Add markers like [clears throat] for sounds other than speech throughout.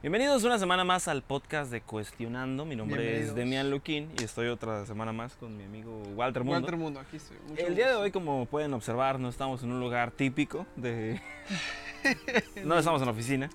Bienvenidos una semana más al podcast de Cuestionando. Mi nombre es. Demian Luquín y estoy otra semana más con mi amigo Walter Mundo. Walter Mundo, aquí estoy. Mucho El día de hoy, como pueden observar, no estamos en un lugar típico de... [laughs] no estamos en la oficina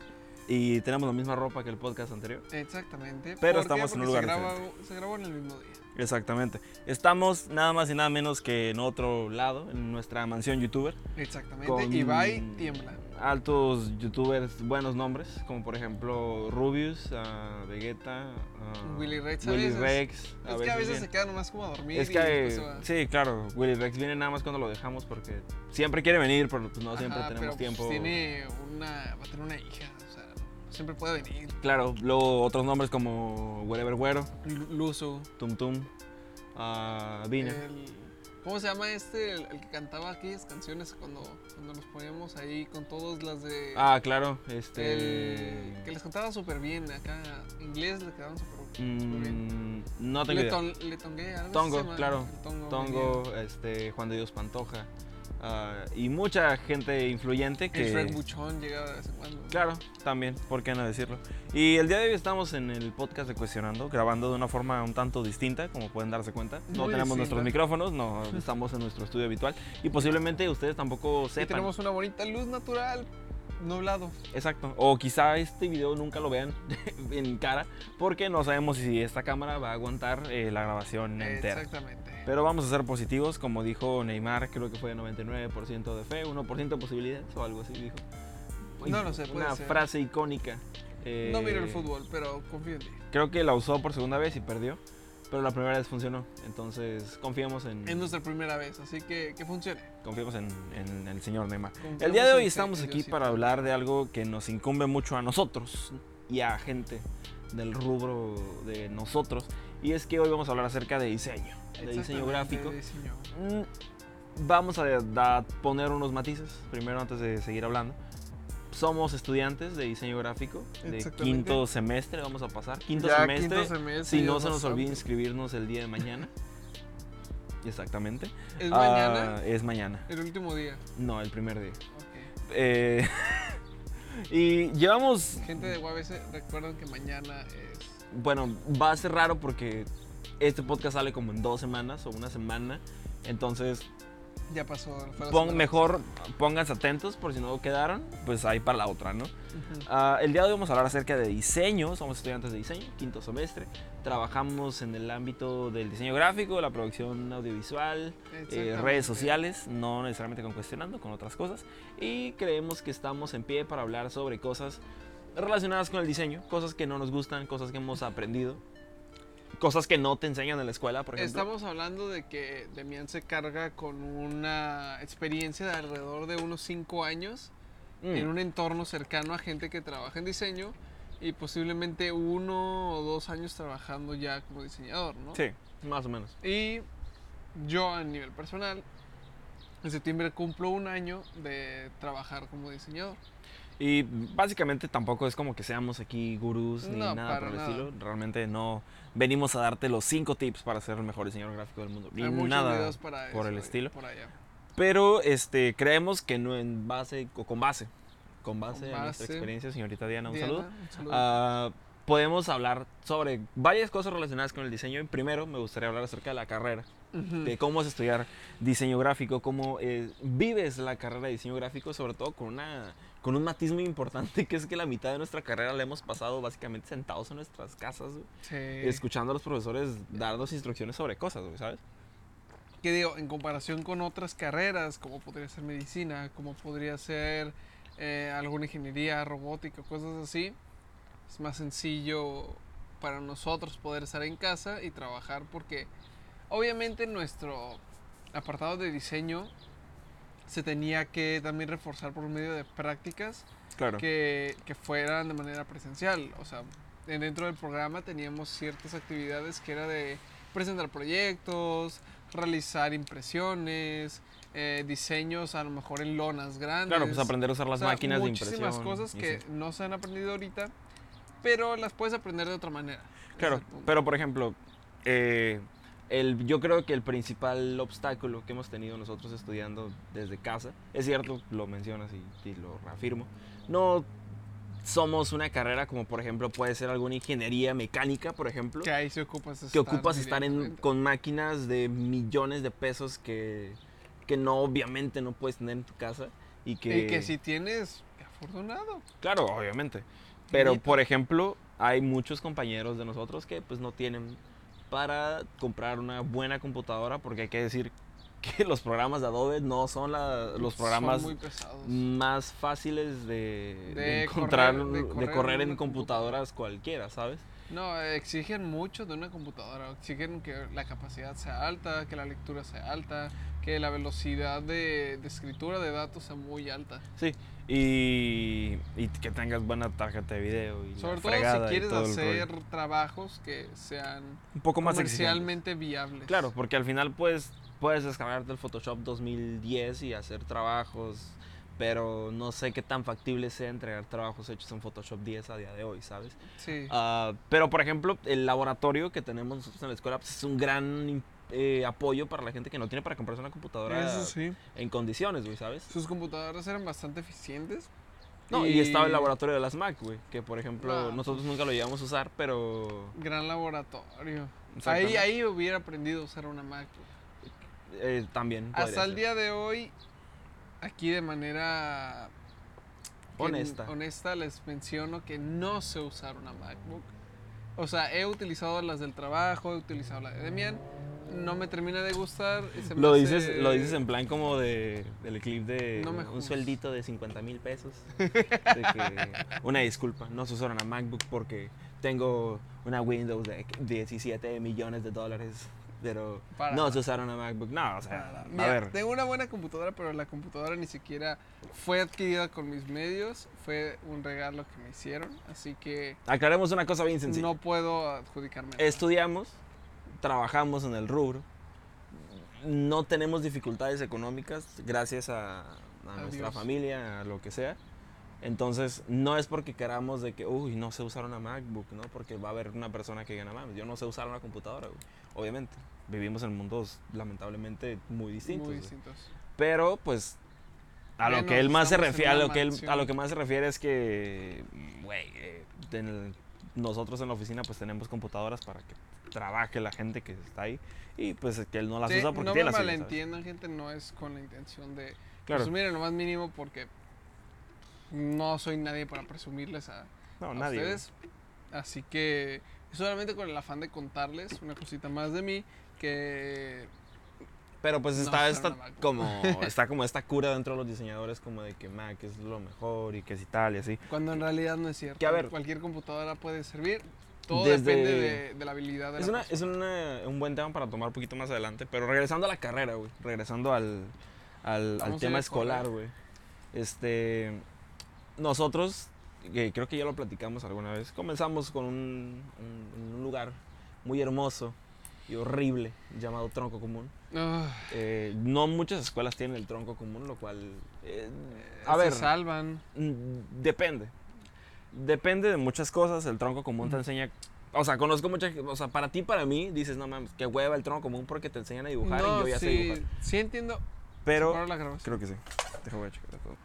y tenemos la misma ropa que el podcast anterior. Exactamente. Pero estamos en un lugar se grabó, se grabó en el mismo día. Exactamente. Estamos nada más y nada menos que en otro lado, en nuestra mansión youtuber. Exactamente. Con Ibai tiembla. Altos youtubers, buenos nombres, como por ejemplo Rubius, ah, Vegeta, ah, Willy Rex a Willy veces. Rex. es que a veces viene. se queda nomás como a dormir. Es y que, se va. sí, claro, Willy Rex viene nada más cuando lo dejamos porque siempre quiere venir, pero pues no siempre tenemos pero, pues, tiempo. tiene una, va a tener una hija, o sea, siempre puede venir. Claro, luego otros nombres como Wherever Güero, Lu- Luso. Tum Tum, Vina. el- ¿Cómo se llama este? El, el que cantaba aquellas canciones cuando, cuando nos poníamos ahí con todas las de. Ah, claro, este. el, que les cantaba súper bien acá. Inglés le quedaban súper bien. mm, no tengo idea. Leton, Letongue, algo así se Tongo, claro. el Tongo. Tongo, este, Juan de Dios Pantoja. Ah, y mucha gente influyente que. El Shrek Buchón llega de vez en cuando. Claro, también, ¿por qué no decirlo? Y el día de hoy estamos en el podcast de Cuestionando, grabando de una forma un tanto distinta, como pueden darse cuenta. No Muy tenemos distinta. nuestros micrófonos, no estamos en nuestro estudio habitual y posiblemente ustedes tampoco Y sepan. tenemos una bonita luz natural, nublado. Exacto. O quizá este video nunca lo vean [laughs] en cara, porque no sabemos si esta cámara va a aguantar eh, la grabación entera. Exactamente. Pero vamos a ser positivos, como dijo Neymar, creo que fue 99% de fe, 1% de posibilidades o algo así dijo. No lo sé, puede Una ser. frase icónica. eh, no miro el fútbol, pero confío en ti. Creo que la usó por segunda vez y perdió, pero la primera vez funcionó. Entonces confiamos en, Es nuestra primera vez, así que que funcione. confiamos en, en el señor Neymar. Confiamos El día de hoy estamos aquí para hablar de algo que nos incumbe mucho a nosotros y a gente del rubro de nosotros. Y es que hoy vamos a hablar acerca de diseño, de diseño gráfico. de diseño. Mm, Vamos a, poner unos matices, primero antes de seguir hablando. Somos estudiantes de diseño gráfico, de quinto semestre, vamos a pasar. Quinto Ya semestre, quinto semestre, si no se nos olvide inscribirnos el día de mañana. Exactamente. Es Ah, mañana, es mañana. el último día. No, el primer día. Ok. Eh, [laughs] y llevamos, Gente de UABC, recuerden que mañana es. Bueno, va a ser raro porque este podcast sale como en dos semanas o una semana. Entonces, Ya pasó. fue pon- mejor pónganse atentos por si no quedaron, pues ahí para la otra, ¿no? Ujú. Ah, el día de hoy vamos a hablar acerca de diseño. Somos estudiantes de diseño, quinto semestre. Trabajamos en el ámbito del diseño gráfico, la producción audiovisual, eh, redes sociales, no necesariamente con cuestionando, con otras cosas. Y creemos que estamos en pie para hablar sobre cosas relacionadas con el diseño, cosas que no nos gustan, cosas que hemos aprendido, cosas que no te enseñan en la escuela, por ejemplo. Estamos hablando de que Demian se carga con una experiencia de alrededor de unos 5 años Mm, en un entorno cercano a gente que trabaja en diseño y posiblemente uno o dos años trabajando ya como diseñador, ¿no? Sí, más o menos. Y yo a nivel personal, en septiembre cumplo un año de trabajar como diseñador. Y básicamente tampoco es como que seamos aquí gurús ni No, nada por el nada. estilo. Realmente no venimos a darte los cinco tips para ser el mejor diseñador gráfico del mundo. Ni Hay nada para por eso el y estilo. Por allá. Pero este, creemos que no en base o con base. Con base Con a nuestra experiencia, señorita Diana, un Diana, saludo. un saludo. Ah, podemos hablar sobre varias cosas relacionadas con el diseño. Y primero me gustaría hablar acerca de la carrera, Ujú. de cómo es estudiar diseño gráfico, cómo eh, vives la carrera de diseño gráfico, sobre todo con, una, con un matiz muy importante, [laughs] que es que la mitad de nuestra carrera la hemos pasado básicamente sentados en nuestras casas, Sí. escuchando a los profesores darnos instrucciones sobre cosas, ¿sabes? que digo, en comparación con otras carreras, como podría ser medicina, como podría ser eh, alguna ingeniería, robótica, cosas así, es más sencillo para nosotros poder estar en casa y trabajar porque obviamente nuestro apartado de diseño se tenía que también reforzar por medio de prácticas Claro. que, que fueran de manera presencial. O sea, en- dentro del programa teníamos ciertas actividades que era de presentar proyectos, realizar impresiones, eh, diseños a lo mejor en lonas grandes. Claro, pues aprender a usar las O sea, máquinas de muchísimas impresión. cosas y que sí. no se han aprendido ahorita, pero las puedes aprender de otra manera. Claro, pero por ejemplo, eh, el, yo creo que el principal obstáculo que hemos tenido nosotros estudiando desde casa, es cierto, lo mencionas y, y lo reafirmo, no somos una carrera como por ejemplo puede ser alguna ingeniería mecánica, por ejemplo, Que ahí se ocupas que ocupas estar en, con máquinas de millones de pesos que, que no obviamente no puedes tener en tu casa y que, Y que si tienes, afortunado. claro, obviamente. Pero por ejemplo, hay muchos compañeros de nosotros que pues no tienen para comprar una buena computadora porque hay que decir [laughs] que los programas de Adobe no son la- los Son programas pesados. más fáciles de, de De encontrar, correr- de de correr correr, en computadoras cualquiera, ¿sabes? No, exigen mucho de una computadora. Exigen que la capacidad sea alta, que la lectura sea alta, que la velocidad de, de escritura de datos sea muy alta. Sí, y, y que tengas buena tarjeta de video. Y Sobre todo si quieres hacer trabajos que sean un poco más exigentes. comercialmente viables. Claro, porque al final pues puedes descargarte el Photoshop 2010 y hacer trabajos, pero no sé qué tan factible sea entregar trabajos hechos en Photoshop 10 a día de hoy, ¿sabes? Sí. Ah, pero por ejemplo, el laboratorio que tenemos nosotros en la escuela pues, es un gran eh, apoyo para la gente que no tiene para comprarse una computadora sí. en condiciones, güey, ¿sabes? Sus computadoras eran bastante eficientes. No, y, estaba el laboratorio de las Mac, güey, que por ejemplo No, nosotros nunca lo llegamos a usar, pero Gran laboratorio. Ahí, ahí hubiera aprendido a usar una MacBook. eh, también. Hasta el día de hoy, aquí de manera Honesta. honesta les menciono que no sé usar una MacBook. O sea, he utilizado las del trabajo, he utilizado la de Demian. No me termina de gustar. y se me Lo hace- dices, lo dices en plan como de, del clip de No me un sueldito de 50 mil pesos. [laughs] De que, una disculpa, no se usa una MacBook porque tengo una Windows de 17 millones de dólares. Pero Para no se usar una MacBook. No, o sea, a ver. Tengo una buena computadora, pero la computadora ni siquiera fue adquirida con mis medios. Fue un regalo que me hicieron. Así que Aclaremos una cosa bien sencilla. no puedo adjudicarme. Estudiamos, trabajamos en el rubro, no tenemos dificultades económicas gracias a, a nuestra familia, a lo que sea. Entonces, no es porque queramos de que, uy, no sé usar una MacBook, ¿no? Porque va a haber una persona que gana más. Yo no sé usar una computadora, güey. Obviamente. Vivimos en mundos lamentablemente muy distintos. Muy distintos. Pero, pues, a lo que él más se refiere, a una lo que él, a mansión. lo que más se refiere es que, güey, eh, en el- nosotros en la oficina pues tenemos computadoras para que trabaje la gente que está ahí y pues que él no las Sí, usa porque no tiene me malentiendan, gente, no es con la intención de Claro. presumir en lo más mínimo porque no soy nadie para presumirles a, No, a nadie. ustedes. Así que solamente con el afán de contarles una cosita más de mí que Pero pues está, esta como [laughs] está como esta cura dentro de los diseñadores como de que Mac es lo mejor y que si tal y así. cuando en realidad no es cierto. Que, a ver, cualquier computadora puede servir. Todo desde- depende de, de la habilidad de Es, la una, es una- un buen tema para tomar un poquito más adelante, pero regresando a la carrera, güey, regresando al, al, tema escolar, güey. Este, nosotros, que creo que ya lo platicamos alguna vez, comenzamos con un, un- un lugar muy hermoso y horrible llamado Tronco Común. Ah, Eh, no muchas escuelas tienen el Tronco Común, lo cual, eh, a se ver, salvan. Mm, Depende. Depende de muchas cosas. El tronco común te enseña. O sea, conozco mucha gente. O sea, para ti, para mí, dices, no mames, qué hueva el tronco común porque te enseñan a dibujar y yo ya sé sí, dibujar. sí entiendo. Pero. La. Creo que sí. A checar todo.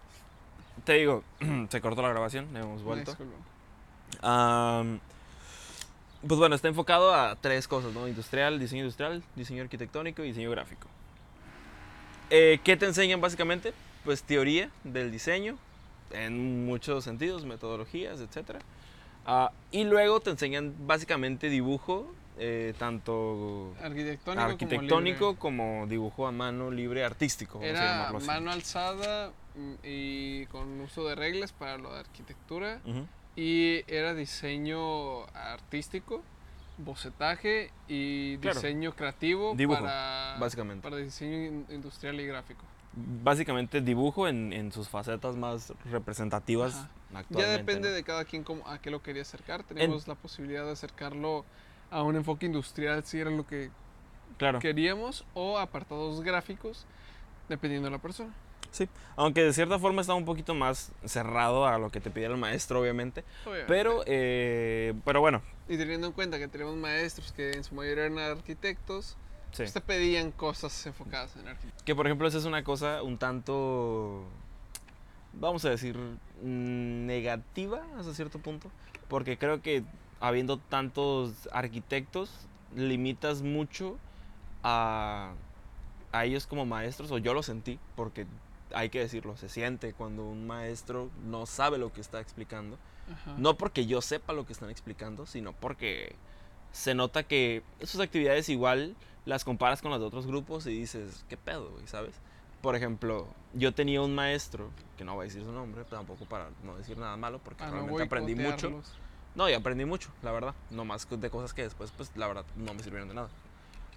Te digo, [clears throat] se cortó la grabación, hemos vuelto. Disculpa. Pues bueno, está enfocado a tres cosas, ¿no? Industrial, diseño industrial, diseño arquitectónico y diseño gráfico. Eh, ¿Qué te enseñan básicamente? Pues teoría del diseño, en muchos sentidos, metodologías, etc. y luego te enseñan básicamente dibujo, eh, tanto Arquitectónico, arquitectónico como como, dibujo a mano libre artístico. Era mano alzada mm, y con uso de reglas para lo de arquitectura. Y era diseño artístico, bocetaje y Claro. diseño creativo Dibujo, para, básicamente. para diseño in- industrial y gráfico. Básicamente dibujo en, en sus facetas más representativas Ajá. actualmente. Ya depende ¿no? de cada quien cómo, a qué lo quería acercar. Tenemos la posibilidad de acercarlo a un enfoque industrial si era lo que Claro. queríamos o apartados gráficos dependiendo de la persona. Aunque de cierta forma está un poquito más cerrado a lo que te pidiera el maestro, obviamente. Obviamente. Pero, eh, pero bueno, Y teniendo en cuenta que tenemos maestros que en su mayoría eran arquitectos, sí. pues te pedían cosas enfocadas en arquitectura. Que por ejemplo, esa es una cosa un tanto, vamos a decir, negativa hasta cierto punto, porque creo que habiendo tantos arquitectos, limitas mucho a, a ellos como maestros, o yo lo sentí, porque hay que decirlo, se siente cuando un maestro no sabe lo que está explicando. Ajá. No porque yo sepa lo que están explicando, sino porque se nota que sus actividades igual las comparas con las de otros grupos y dices, ¿qué pedo, güey? ¿Sabes? Por ejemplo, yo tenía un maestro, que no voy a decir su nombre, tampoco para no decir nada malo, porque no realmente aprendí mucho. No, y aprendí mucho, la verdad. No más de cosas que después, pues, la verdad, no me sirvieron de nada.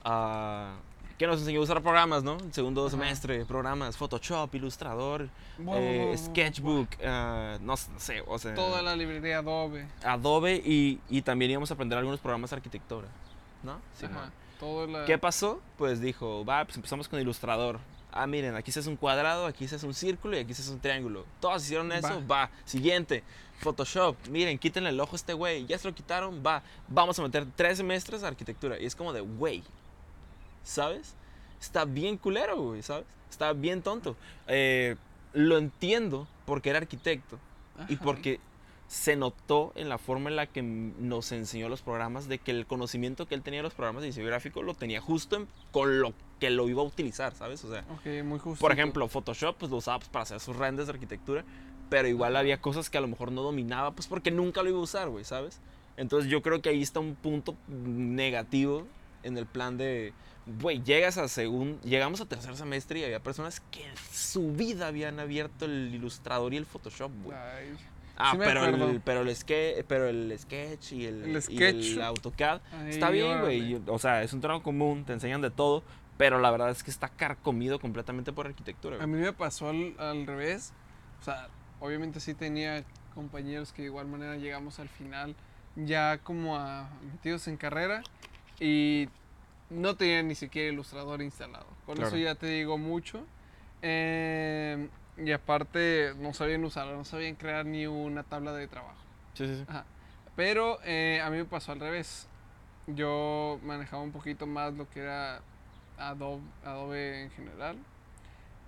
Ah, que nos enseñó a usar programas, ¿no? El segundo Ajá. semestre, programas, Photoshop, Illustrator, Buah, eh, buah, Sketchbook, no, s- no sé, o sea, Toda la librería Adobe. Adobe y, y también íbamos a aprender algunos programas de arquitectura, ¿no? Todo la... ¿Qué pasó? Pues dijo, va, pues empezamos con Illustrator. Ah, miren, aquí se hace un cuadrado, aquí se hace un círculo y aquí se hace un triángulo. Todos hicieron eso, va. Siguiente, Photoshop. Miren, quítenle el ojo a este güey. Ya se lo quitaron, va. Vamos a meter tres semestres de arquitectura. Y es como de, güey, ¿sabes? Está bien culero, güey, ¿sabes? Está bien tonto. Eh, lo entiendo porque era arquitecto y porque se notó en la forma en la que nos enseñó los programas de que el conocimiento que él tenía de los programas de diseño gráfico lo tenía justo en- con lo que lo iba a utilizar, ¿sabes? O sea, Ok, muy justo. por ejemplo, Photoshop pues lo usaba pues, para hacer sus renders de arquitectura, pero igual había cosas que a lo mejor no dominaba pues porque nunca lo iba a usar, güey, ¿sabes? Entonces yo creo que ahí está un punto negativo en el plan de, güey, llegas a segundo, llegamos a tercer semestre y había personas que en su vida habían abierto el ilustrador y el Photoshop, güey. Ay, Ah, Sí pero, el, pero, el sketch, pero el sketch y el, El y sketch. el AutoCAD Ahí, está bien, güey. y- O sea, es un tronco común, te enseñan de todo, pero la verdad es que está carcomido completamente por arquitectura. A güey. mí me pasó al, al revés. O sea, obviamente sí tenía compañeros que de igual manera llegamos al final ya como a metidos en carrera y no tenían ni siquiera ilustrador instalado. Con Claro. eso ya te digo mucho. Eh, y aparte no sabían usarlo, no sabían crear ni una tabla de trabajo. Sí, sí, sí. Ajá. Pero eh, a mí me pasó al revés. Yo manejaba un poquito más lo que era Adobe, Adobe en general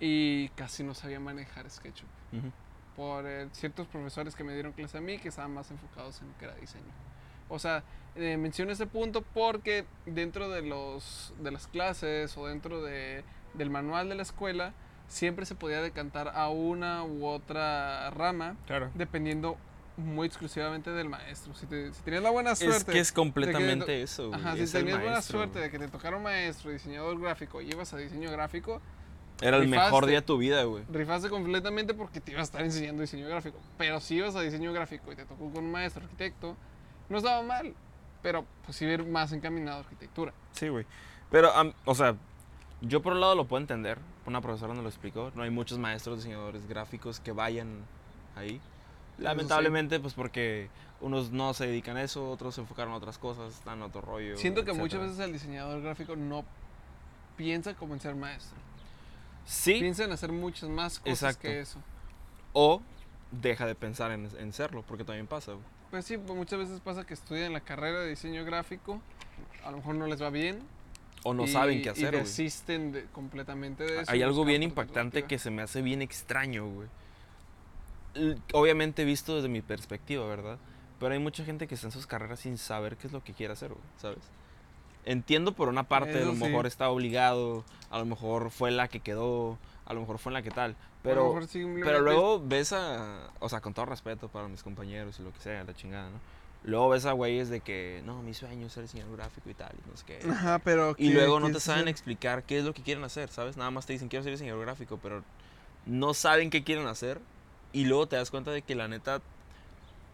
y casi no sabía manejar SketchUp Ujú. por eh, ciertos profesores que me dieron clase a mí que estaban más enfocados en lo que era diseño. O sea, eh, menciono ese punto porque dentro de, los, de las clases o dentro de, del manual de la escuela siempre se podía decantar a una u otra rama Claro. dependiendo muy exclusivamente del maestro. Si, te- si tenías la buena suerte. Es que es completamente eso, güey. Ajá, si es tenías buena suerte de que te tocara un maestro, diseñador gráfico, y ibas a diseño gráfico, Era el mejor día de tu vida, güey. rifaste completamente porque te iba a estar enseñando diseño gráfico. Pero si ibas a diseño gráfico y te tocó con un maestro arquitecto, no estaba mal, pero pues a ir más encaminado a arquitectura. Sí, güey. Pero, o sea, yo por un lado lo puedo entender. Una profesora nos lo explicó. No hay muchos maestros diseñadores gráficos que vayan ahí. Lamentablemente, pues porque unos no se dedican a eso, otros se enfocaron a otras cosas, están en otro rollo. Siento que muchas veces el diseñador gráfico no piensa como en ser maestro. Sí, Piensa en hacer muchas más cosas Exacto. que eso. o deja de pensar en, en serlo, porque también pasa, güey. Pues sí, pues muchas veces pasa que estudian la carrera de diseño gráfico, a lo mejor no les va bien. O no y- saben qué Y hacer, güey. desisten de- completamente de eso. Hay y algo bien impactante que se me hace bien extraño, güey. Obviamente visto desde mi perspectiva, ¿verdad? Pero hay mucha gente que está en sus carreras sin saber qué es lo que quiere hacer, güey, ¿sabes? Entiendo por una parte, a lo sí. mejor está obligado, a lo mejor fue la que quedó, a lo mejor fue en la que tal. O a lo Pero, mejor pero luego ves a, o sea, con todo respeto para mis compañeros y lo que sea, la chingada, ¿no? Luego ves a güeyes de que, no, mi sueño es ser diseñador gráfico y tal, y no sé qué. Ajá, pero Y ¿qué luego no te saben hacer? explicar qué es lo que quieren hacer, ¿sabes? Nada más te dicen, quiero ser diseñador gráfico, pero no saben qué quieren hacer. Y luego te das cuenta de que la neta,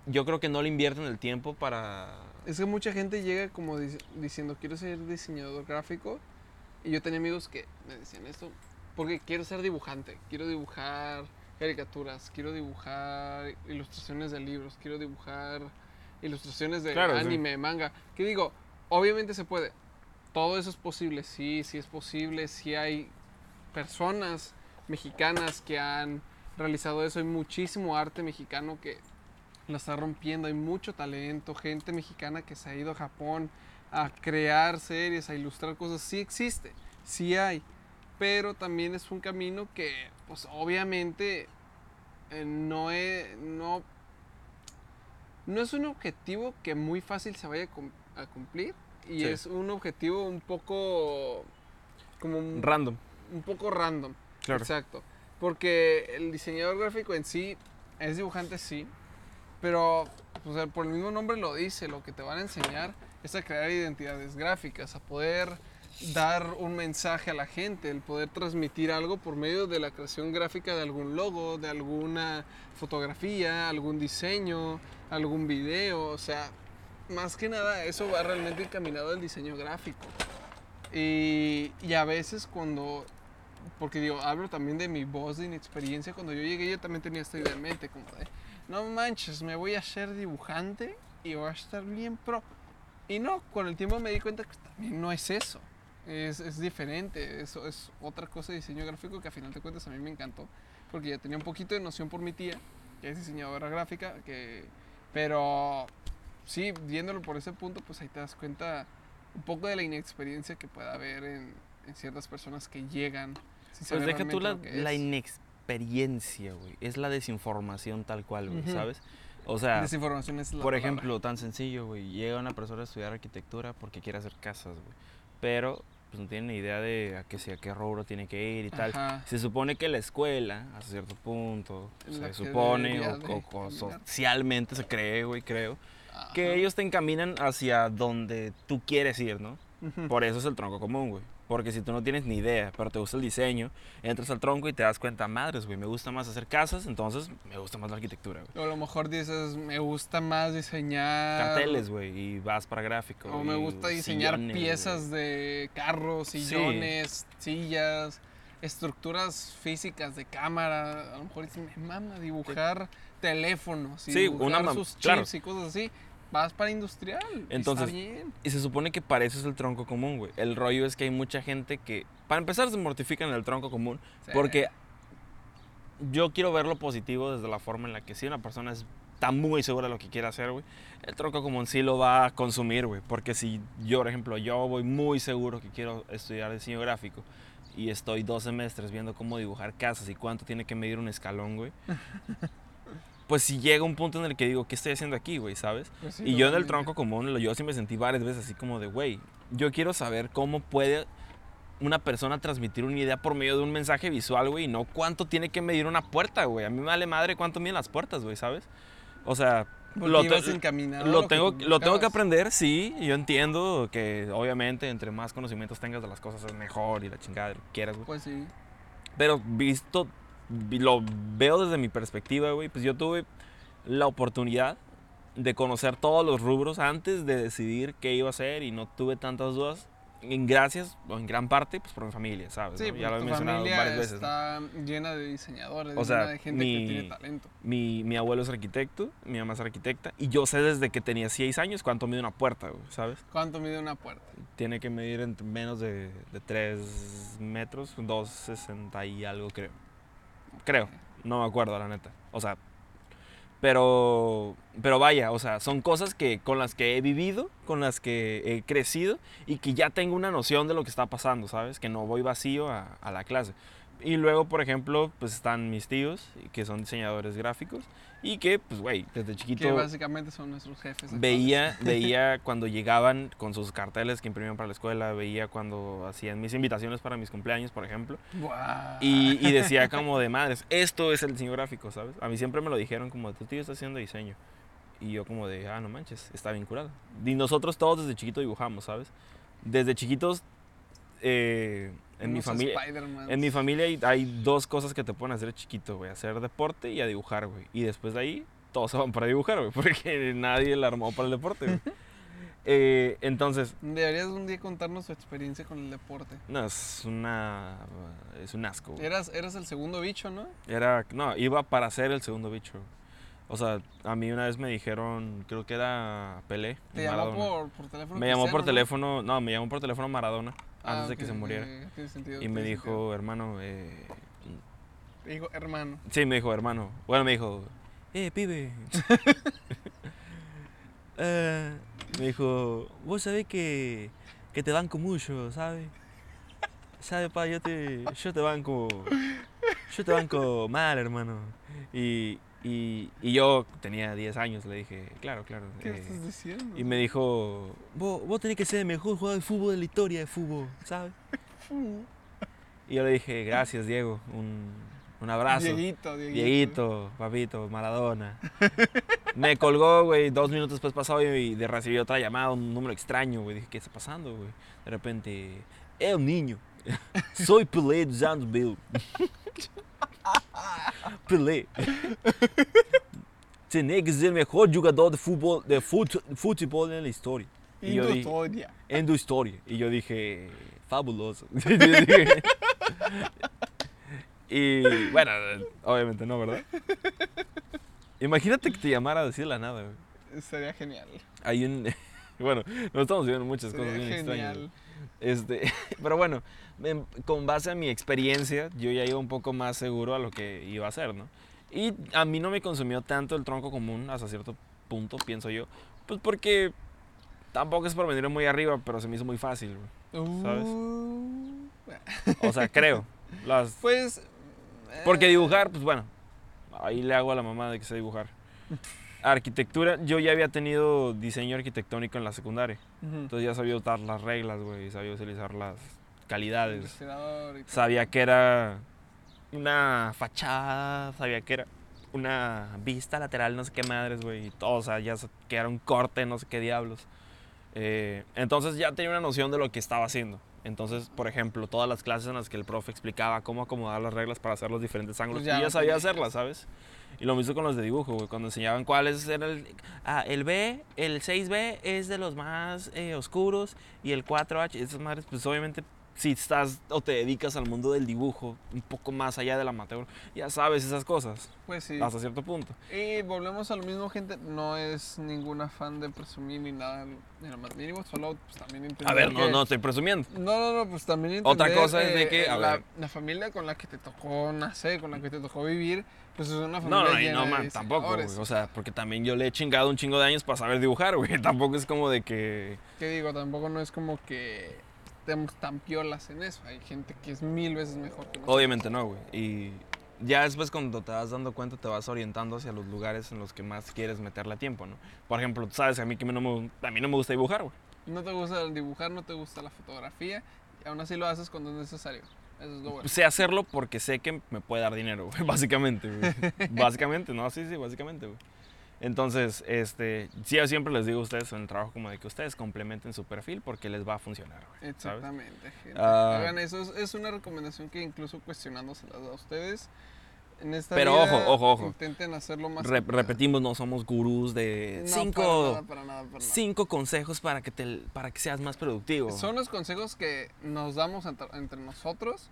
yo creo que no le invierten el tiempo para... Es que mucha gente llega como dic- diciendo, quiero ser diseñador gráfico. Y yo tenía amigos que me decían esto, porque quiero ser dibujante, quiero dibujar caricaturas, quiero dibujar ilustraciones de libros, quiero dibujar ilustraciones de Claro, sí. anime, manga. Que digo, obviamente se puede. Todo eso es posible, sí, sí es posible, sí hay personas mexicanas que han realizado eso, hay muchísimo arte mexicano que la está rompiendo, hay mucho talento, gente mexicana que se ha ido a Japón a crear series, a ilustrar cosas, sí existe, sí hay, pero también es un camino que pues obviamente eh, no, es, no, no es un objetivo que muy fácil se vaya a, cum- a cumplir y Sí. es un objetivo un poco como un, Random. un poco random. Claro. Exacto. Porque el diseñador gráfico en sí es dibujante, sí. Pero o sea, por el mismo nombre lo dice, lo que te van a enseñar es a crear identidades gráficas, a poder dar un mensaje a la gente, el poder transmitir algo por medio de la creación gráfica de algún logo, de alguna fotografía, algún diseño, algún video. O sea, más que nada eso va realmente encaminado al diseño gráfico. Y, a veces cuando porque digo, hablo también de mi voz de inexperiencia. Cuando yo llegué, yo también tenía esta idea en mente, como de, no manches, me voy a hacer dibujante y voy a estar bien pro. Y no, con el tiempo me di cuenta que también no es eso. Es, es diferente, eso es otra cosa de diseño gráfico que a final de cuentas a mí me encantó. Porque ya tenía un poquito de noción por mi tía, que es diseñadora gráfica, que, pero sí, viéndolo por ese punto, pues ahí te das cuenta un poco de la inexperiencia que puede haber en, en ciertas personas que llegan. sin Pues deja tú la, la inexperiencia, güey. Es la desinformación tal cual, güey, Ujú. ¿sabes? O sea, Desinformación es la por palabra. ejemplo, tan sencillo, güey. Llega una persona a estudiar arquitectura porque quiere hacer casas, güey. Pero pues no tiene ni idea de a qué, a qué rubro tiene que ir y tal. Ajá. Se supone que la escuela, hasta cierto punto, se supone, o, socialmente se cree, güey, creo, Ajá. que ellos te encaminan hacia donde tú quieres ir, ¿no? Por eso es el tronco común, güey. Porque si tú no tienes ni idea, pero te gusta el diseño, entras al tronco y te das cuenta, madres, güey, me gusta más hacer casas, entonces me gusta más la arquitectura, güey. O a lo mejor dices, me gusta más diseñar. Carteles, güey, y vas para gráfico. O me gusta diseñar sillones, piezas de carros, Sí. sillones, sillas, estructuras físicas de cámara. A lo mejor dices, me mama dibujar teléfonos y Sí, dibujar una sus chips claro. y cosas así. Vas para industrial. Entonces, está bien. Y se supone que para eso es el tronco común, güey. El rollo es que hay mucha gente que, para empezar, se mortifican en el tronco común. Sí. Porque yo quiero ver lo positivo desde la forma en la que si una persona es- está muy segura de lo que quiere hacer, güey, el tronco común sí lo va a consumir, güey. Porque si yo, por ejemplo, yo voy muy seguro que quiero estudiar diseño gráfico y estoy dos semestres viendo cómo dibujar casas y cuánto tiene que medir un escalón, güey. [laughs] Pues si llega un punto en el que digo, ¿qué estoy haciendo aquí, güey? ¿Sabes? Pues sí, y yo en el tronco común, yo sí me sentí varias veces así como de, güey, yo quiero saber cómo puede una persona transmitir una idea por medio de un mensaje visual, güey, y no cuánto tiene que medir una puerta, güey. A mí me vale madre cuánto miden las puertas, güey, ¿sabes? O sea, lo, te- lo que tengo, tú lo tengo que aprender, sí, yo entiendo que obviamente entre más conocimientos tengas de las cosas es mejor y la chingada, lo que quieras, güey. Pues sí. Pero visto, vi- lo veo desde mi perspectiva, güey, pues yo tuve la oportunidad de conocer todos los rubros antes de decidir qué iba a hacer y no tuve tantas dudas. En gracias, o en gran parte, pues por mi familia, ¿sabes? Sí, no? Ya lo he mencionado familia varias veces. ¿no? está llena de diseñadores, O sea, llena de gente mi- que tiene talento. Mi, mi abuelo es arquitecto, mi mamá es arquitecta, y yo sé desde que tenía 6 años cuánto mide una puerta, güey, ¿sabes? ¿Cuánto mide una puerta? Tiene que medir entre menos de, de 3 metros, 2,60 y algo, creo. Creo, no me acuerdo, la neta. O sea, pero, pero vaya, o sea, son cosas que, con las que he vivido, con las que he crecido y que ya tengo una noción de lo que está pasando, ¿sabes? Que no voy vacío a, a la clase. Y luego, por ejemplo, pues están mis tíos, que son diseñadores gráficos, y que, pues, güey, desde chiquito Que básicamente son nuestros jefes. veía, [laughs] veía cuando llegaban con sus carteles que imprimían para la escuela, veía cuando hacían mis invitaciones para mis cumpleaños, por ejemplo, Buah. y, y decía como de madres, esto es el diseño gráfico, ¿sabes? A mí siempre me lo dijeron como, tu tío está haciendo diseño. Y yo como de, ah, no manches, está bien curado. Y nosotros todos desde chiquito dibujamos, ¿sabes? Desde chiquitos, eh, en, mi familia, en mi familia hay, hay dos cosas que te pueden hacer chiquito, güey. Hacer deporte y a dibujar, güey. Y después de ahí, todos se van para dibujar, güey. [laughs] Porque nadie la armó para el deporte, güey. [laughs] Eh, entonces, Deberías un día contarnos tu experiencia con el deporte. no, es una... Es un asco, güey. Eras, eras el segundo bicho, ¿no? Era, no, iba para ser el segundo bicho. O sea, a mí una vez me dijeron, creo que era Pelé. Te llamó por, por teléfono. Me llamó por teléfono, no, me llamó por teléfono Maradona Ah, antes de que se muriera. sentido, Y me dijo, hermano, eh. Te dijo, hermano. Sí, me dijo, hermano. Bueno, me dijo, eh, pibe. [laughs] [laughs] Eh, me dijo, vos sabés que, que te banco mucho, ¿sabes? ¿Sabes, pa? Yo te, yo te banco. Yo te banco mal, hermano. Y, y, y yo tenía 10 años, le dije, claro, claro. ¿Qué eh, estás diciendo? y me dijo, vos, vos tenés que ser el mejor jugador de fútbol de la historia de fútbol, ¿sabes? Y yo le dije, gracias, Diego. Un, un abrazo. Dieguito, Dieguito. Dieguito, papito, Maradona. [laughs] Me colgó, güey, dos minutos después pasado y de recibí otra llamada, un número extraño, güey. Dije, ¿qué está pasando, güey? De repente, un niño. [laughs] Soy Pelé Bill. [laughs] Pelé. Tenés que ser el mejor jugador de fútbol, de fut- fútbol en la historia. Y en tu historia. Y yo dije, fabuloso. [laughs] Y bueno, obviamente no, ¿verdad? Imagínate que te llamara a decir la nada, güey. Sería genial. Hay un... [laughs] Bueno, nos estamos viendo muchas cosas bien extrañas. Este, [laughs] pero bueno, en- con base a mi experiencia, yo ya iba un poco más seguro a lo que iba a hacer, ¿no? Y a mí no me consumió tanto el tronco común hasta cierto punto, pienso yo. Pues porque tampoco es por venir muy arriba, pero se me hizo muy fácil. ¿Sabes? Uh, O sea, creo. [laughs] Las, pues. porque eh, dibujar, pues bueno, ahí le hago a la mamá de que sé dibujar. Arquitectura, yo ya había tenido diseño arquitectónico en la secundaria. ujú. Entonces ya sabía usar las reglas, güey, sabía utilizar las calidades. Y. Sabía que era una fachada, sabía que era una vista lateral, no sé qué madres, güey, y todo, o sea, ya que era un corte, no sé qué diablos. Eh, entonces ya tenía una noción de lo que estaba haciendo. Entonces, por ejemplo, todas las clases en las que el profe explicaba cómo acomodar las reglas para hacer los diferentes ángulos, Pues ya ya lo sabía hacerlas, ¿sabes? Y lo mismo con los de dibujo, güey, cuando enseñaban cuáles eran el... Ah, el B, el 6B es de los más eh, oscuros y el 4H, esas madres, pues obviamente si estás o te dedicas al mundo del dibujo un poco más allá del amateur, ya sabes esas cosas Pues sí. hasta cierto punto. Y volvemos a lo mismo, gente. No es ningún afán de presumir ni nada, ni lo más mínimo. Solo pues, también entender. A ver, no, que- no estoy presumiendo. No, no, no, pues también entender. Otra cosa es de eh, que, a la, ver. la familia con la que te tocó nacer, con la que te tocó vivir, pues es una No, familia. no, y llena no, de man, tampoco, güey. O sea, porque también yo le he chingado un chingo de años para saber dibujar, güey. [laughs] Tampoco es como de que... ¿Qué digo? Tampoco no es como que estemos tan piolas en eso. Hay gente que es mil veces mejor que nosotros. Obviamente no, güey. Y ya después cuando te vas dando cuenta te vas orientando hacia los lugares en los que más quieres meterle tiempo, ¿no? Por ejemplo, tú sabes a mí que no me, a mí no me gusta dibujar, güey. No te gusta el dibujar, no te gusta la fotografía, y aún así lo haces cuando es necesario. Eso es lo bueno. Sé hacerlo porque sé que me puede dar dinero, güey, [laughs] básicamente, güey. [laughs] básicamente, no, sí, sí, básicamente, güey. Entonces, este, sí, yo siempre les digo a ustedes en el trabajo como de que ustedes complementen su perfil porque les va a funcionar, güey. Exactamente, gente. Ah. Hagan eso. Es, es una recomendación que incluso cuestionando se las da a ustedes. En esta Pero vida, ojo, ojo, ojo. Intenten hacerlo más. Re- repetimos, no somos gurús de No, cinco, Para nada, para nada, para nada. cinco consejos para que, te, para que seas más productivo. Son los consejos que nos damos entre, entre nosotros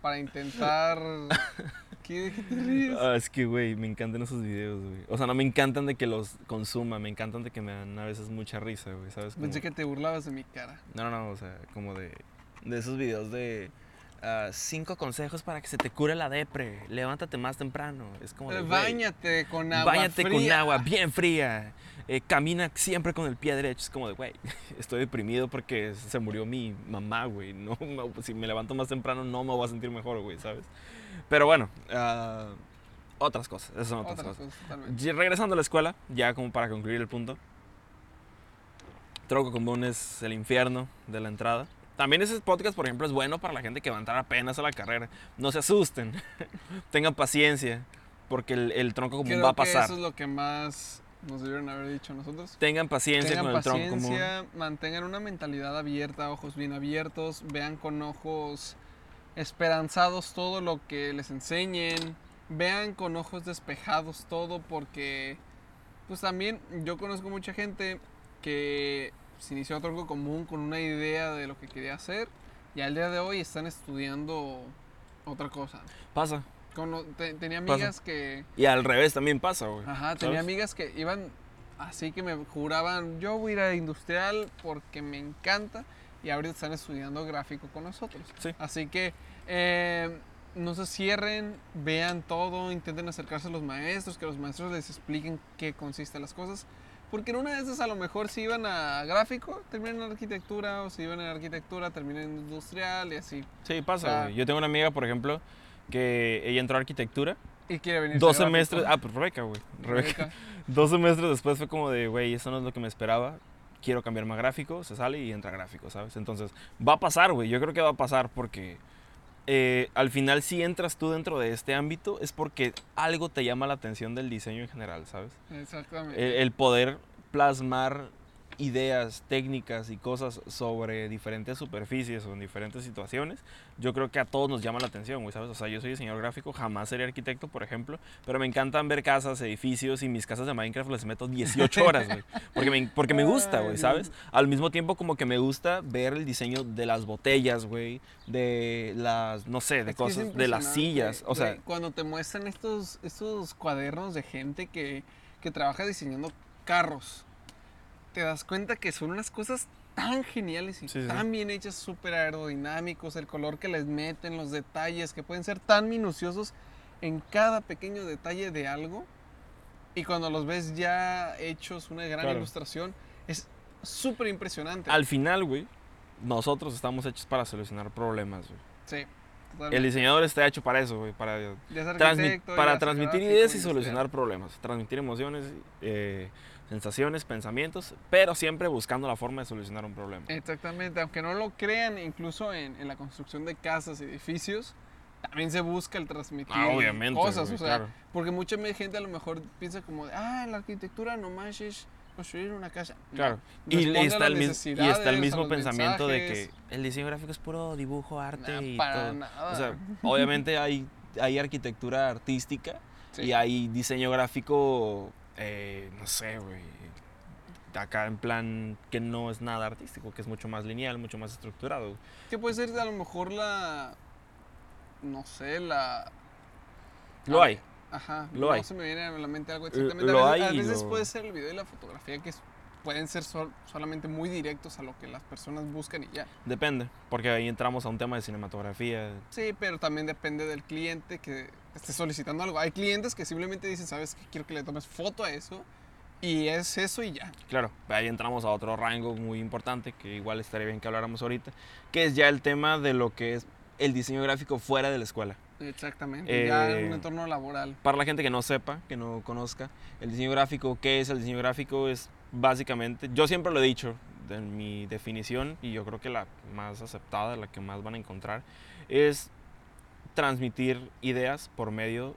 para intentar. [laughs] ¿Qué, ¿De qué te ríes? Ah, es que, güey, me encantan esos videos, güey. O sea, no me encantan de que los consuma, me encantan de que me dan a veces mucha risa, güey, ¿sabes? Como- Pensé que te burlabas de mi cara. No, no, no, o sea, como de, de esos videos de ah, cinco consejos para que se te cure la depre, levántate más temprano. Es como de, Báñate con agua. Báñate con agua bien fría. eh, camina siempre con el pie derecho. Es como de, güey, [laughs] estoy deprimido porque se murió mi mamá, güey. No, [laughs] si me levanto más temprano no me voy a sentir mejor, güey, ¿sabes? Pero bueno, ah, otras cosas, esas son otras, Otras cosas. cosas. Y regresando a la escuela, ya como para concluir el punto. Troco común es el infierno de la entrada. También ese podcast, por ejemplo, es bueno para la gente que va a entrar apenas a la carrera. No se asusten, [laughs] tengan paciencia, porque el, el tronco común Creo va a que pasar. eso es lo que más nos debieron haber dicho nosotros. Tengan paciencia Tengan con el tronco común. paciencia, mantengan una mentalidad abierta, ojos bien abiertos, vean con ojos esperanzados todo lo que les enseñen, vean con ojos despejados todo porque pues también yo conozco mucha gente que se inició a tronco común con una idea de lo que quería hacer y al día de hoy están estudiando otra cosa. Pasa. Cono- te- tenía Pasa. amigas que Y al revés también pasa, güey. Ajá, tenía ¿sabes? amigas que iban así que me juraban, yo voy a ir a industrial porque me encanta y ahorita están estudiando gráfico con nosotros. Sí. Así que eh, no se cierren, vean todo, intenten acercarse a los maestros, que los maestros les expliquen qué consisten las cosas. Porque en una de esas a lo mejor si iban a gráfico, terminan en arquitectura, o si iban en arquitectura, terminan en industrial y así. Sí, pasa, O sea- güey. Yo tengo una amiga, por ejemplo, que ella entró a arquitectura. Y quiere venir. Dos semestres. Ah, pues Rebeca, güey. Rebeca. [laughs] Dos semestres después fue como de, güey, eso no es lo que me esperaba. Quiero cambiarme a gráfico. Se sale y entra a gráfico, ¿sabes? Entonces, va a pasar, güey. Yo creo que va a pasar porque eh, al final, si entras tú dentro de este ámbito, es porque algo te llama la atención del diseño en general, ¿sabes? Exactamente. el poder plasmar ideas técnicas y cosas sobre diferentes superficies o en diferentes situaciones, yo creo que a todos nos llama la atención, güey, ¿sabes? O sea, yo soy diseñador gráfico, jamás seré arquitecto, por ejemplo, pero me encantan ver casas, edificios y mis casas de Minecraft les meto 18 horas, güey, porque me, porque me gusta, güey, ¿sabes? Al mismo tiempo como que me gusta ver el diseño de las botellas, güey, de las, no sé, de cosas, de las sillas, o sea... Cuando te muestran estos, estos cuadernos de gente que, que trabaja diseñando carros, te das cuenta que son unas cosas tan geniales y tan bien hechas, súper aerodinámicos, el color que les meten, los detalles, que pueden ser tan minuciosos en cada pequeño detalle de algo. Y cuando los ves ya hechos, una gran ilustración, es súper impresionante. Al final, güey, nosotros estamos hechos para solucionar problemas, güey. Sí. El diseñador está hecho para eso, güey, para, para transmitir ideas y solucionar problemas, transmitir emociones, eh, sensaciones, pensamientos, pero siempre buscando la forma de solucionar un problema. Exactamente, aunque no lo crean, incluso en, la construcción de casas, edificios, también se busca el transmitir ah, cosas, o sea, porque mucha gente a lo mejor piensa como, ah, la arquitectura nomás es construir una casa. Claro. y, está el y, está el mismo pensamiento de que el diseño gráfico es puro dibujo, arte y todo. O sea, obviamente hay, hay arquitectura artística y hay diseño gráfico eh, no sé, güey, acá en plan que no es nada artístico, que es mucho más lineal, mucho más estructurado. ¿Qué puede ser a lo mejor la, no sé, la... Lo hay. Ajá, lo no hay. se me viene a la mente algo exactamente. Lo a veces, hay a veces puede ser el video y la fotografía que pueden ser solamente muy directos a lo que las personas buscan y ya. Depende, porque ahí entramos a un tema de cinematografía. Sí, pero también depende del cliente que esté solicitando algo. Hay clientes que simplemente dicen, sabes que quiero que le tomes foto a eso y es eso y ya. Claro, ahí entramos a otro rango muy importante que igual estaría bien que habláramos ahorita, que es ya el tema de lo que es el diseño gráfico fuera de la escuela. Exactamente, ya en un eh, entorno laboral. Para la gente que no sepa, que no conozca, el diseño gráfico, ¿qué es el diseño gráfico? Es básicamente, yo siempre lo he dicho en mi definición y yo creo que la más aceptada, la que más van a encontrar, es transmitir ideas por medio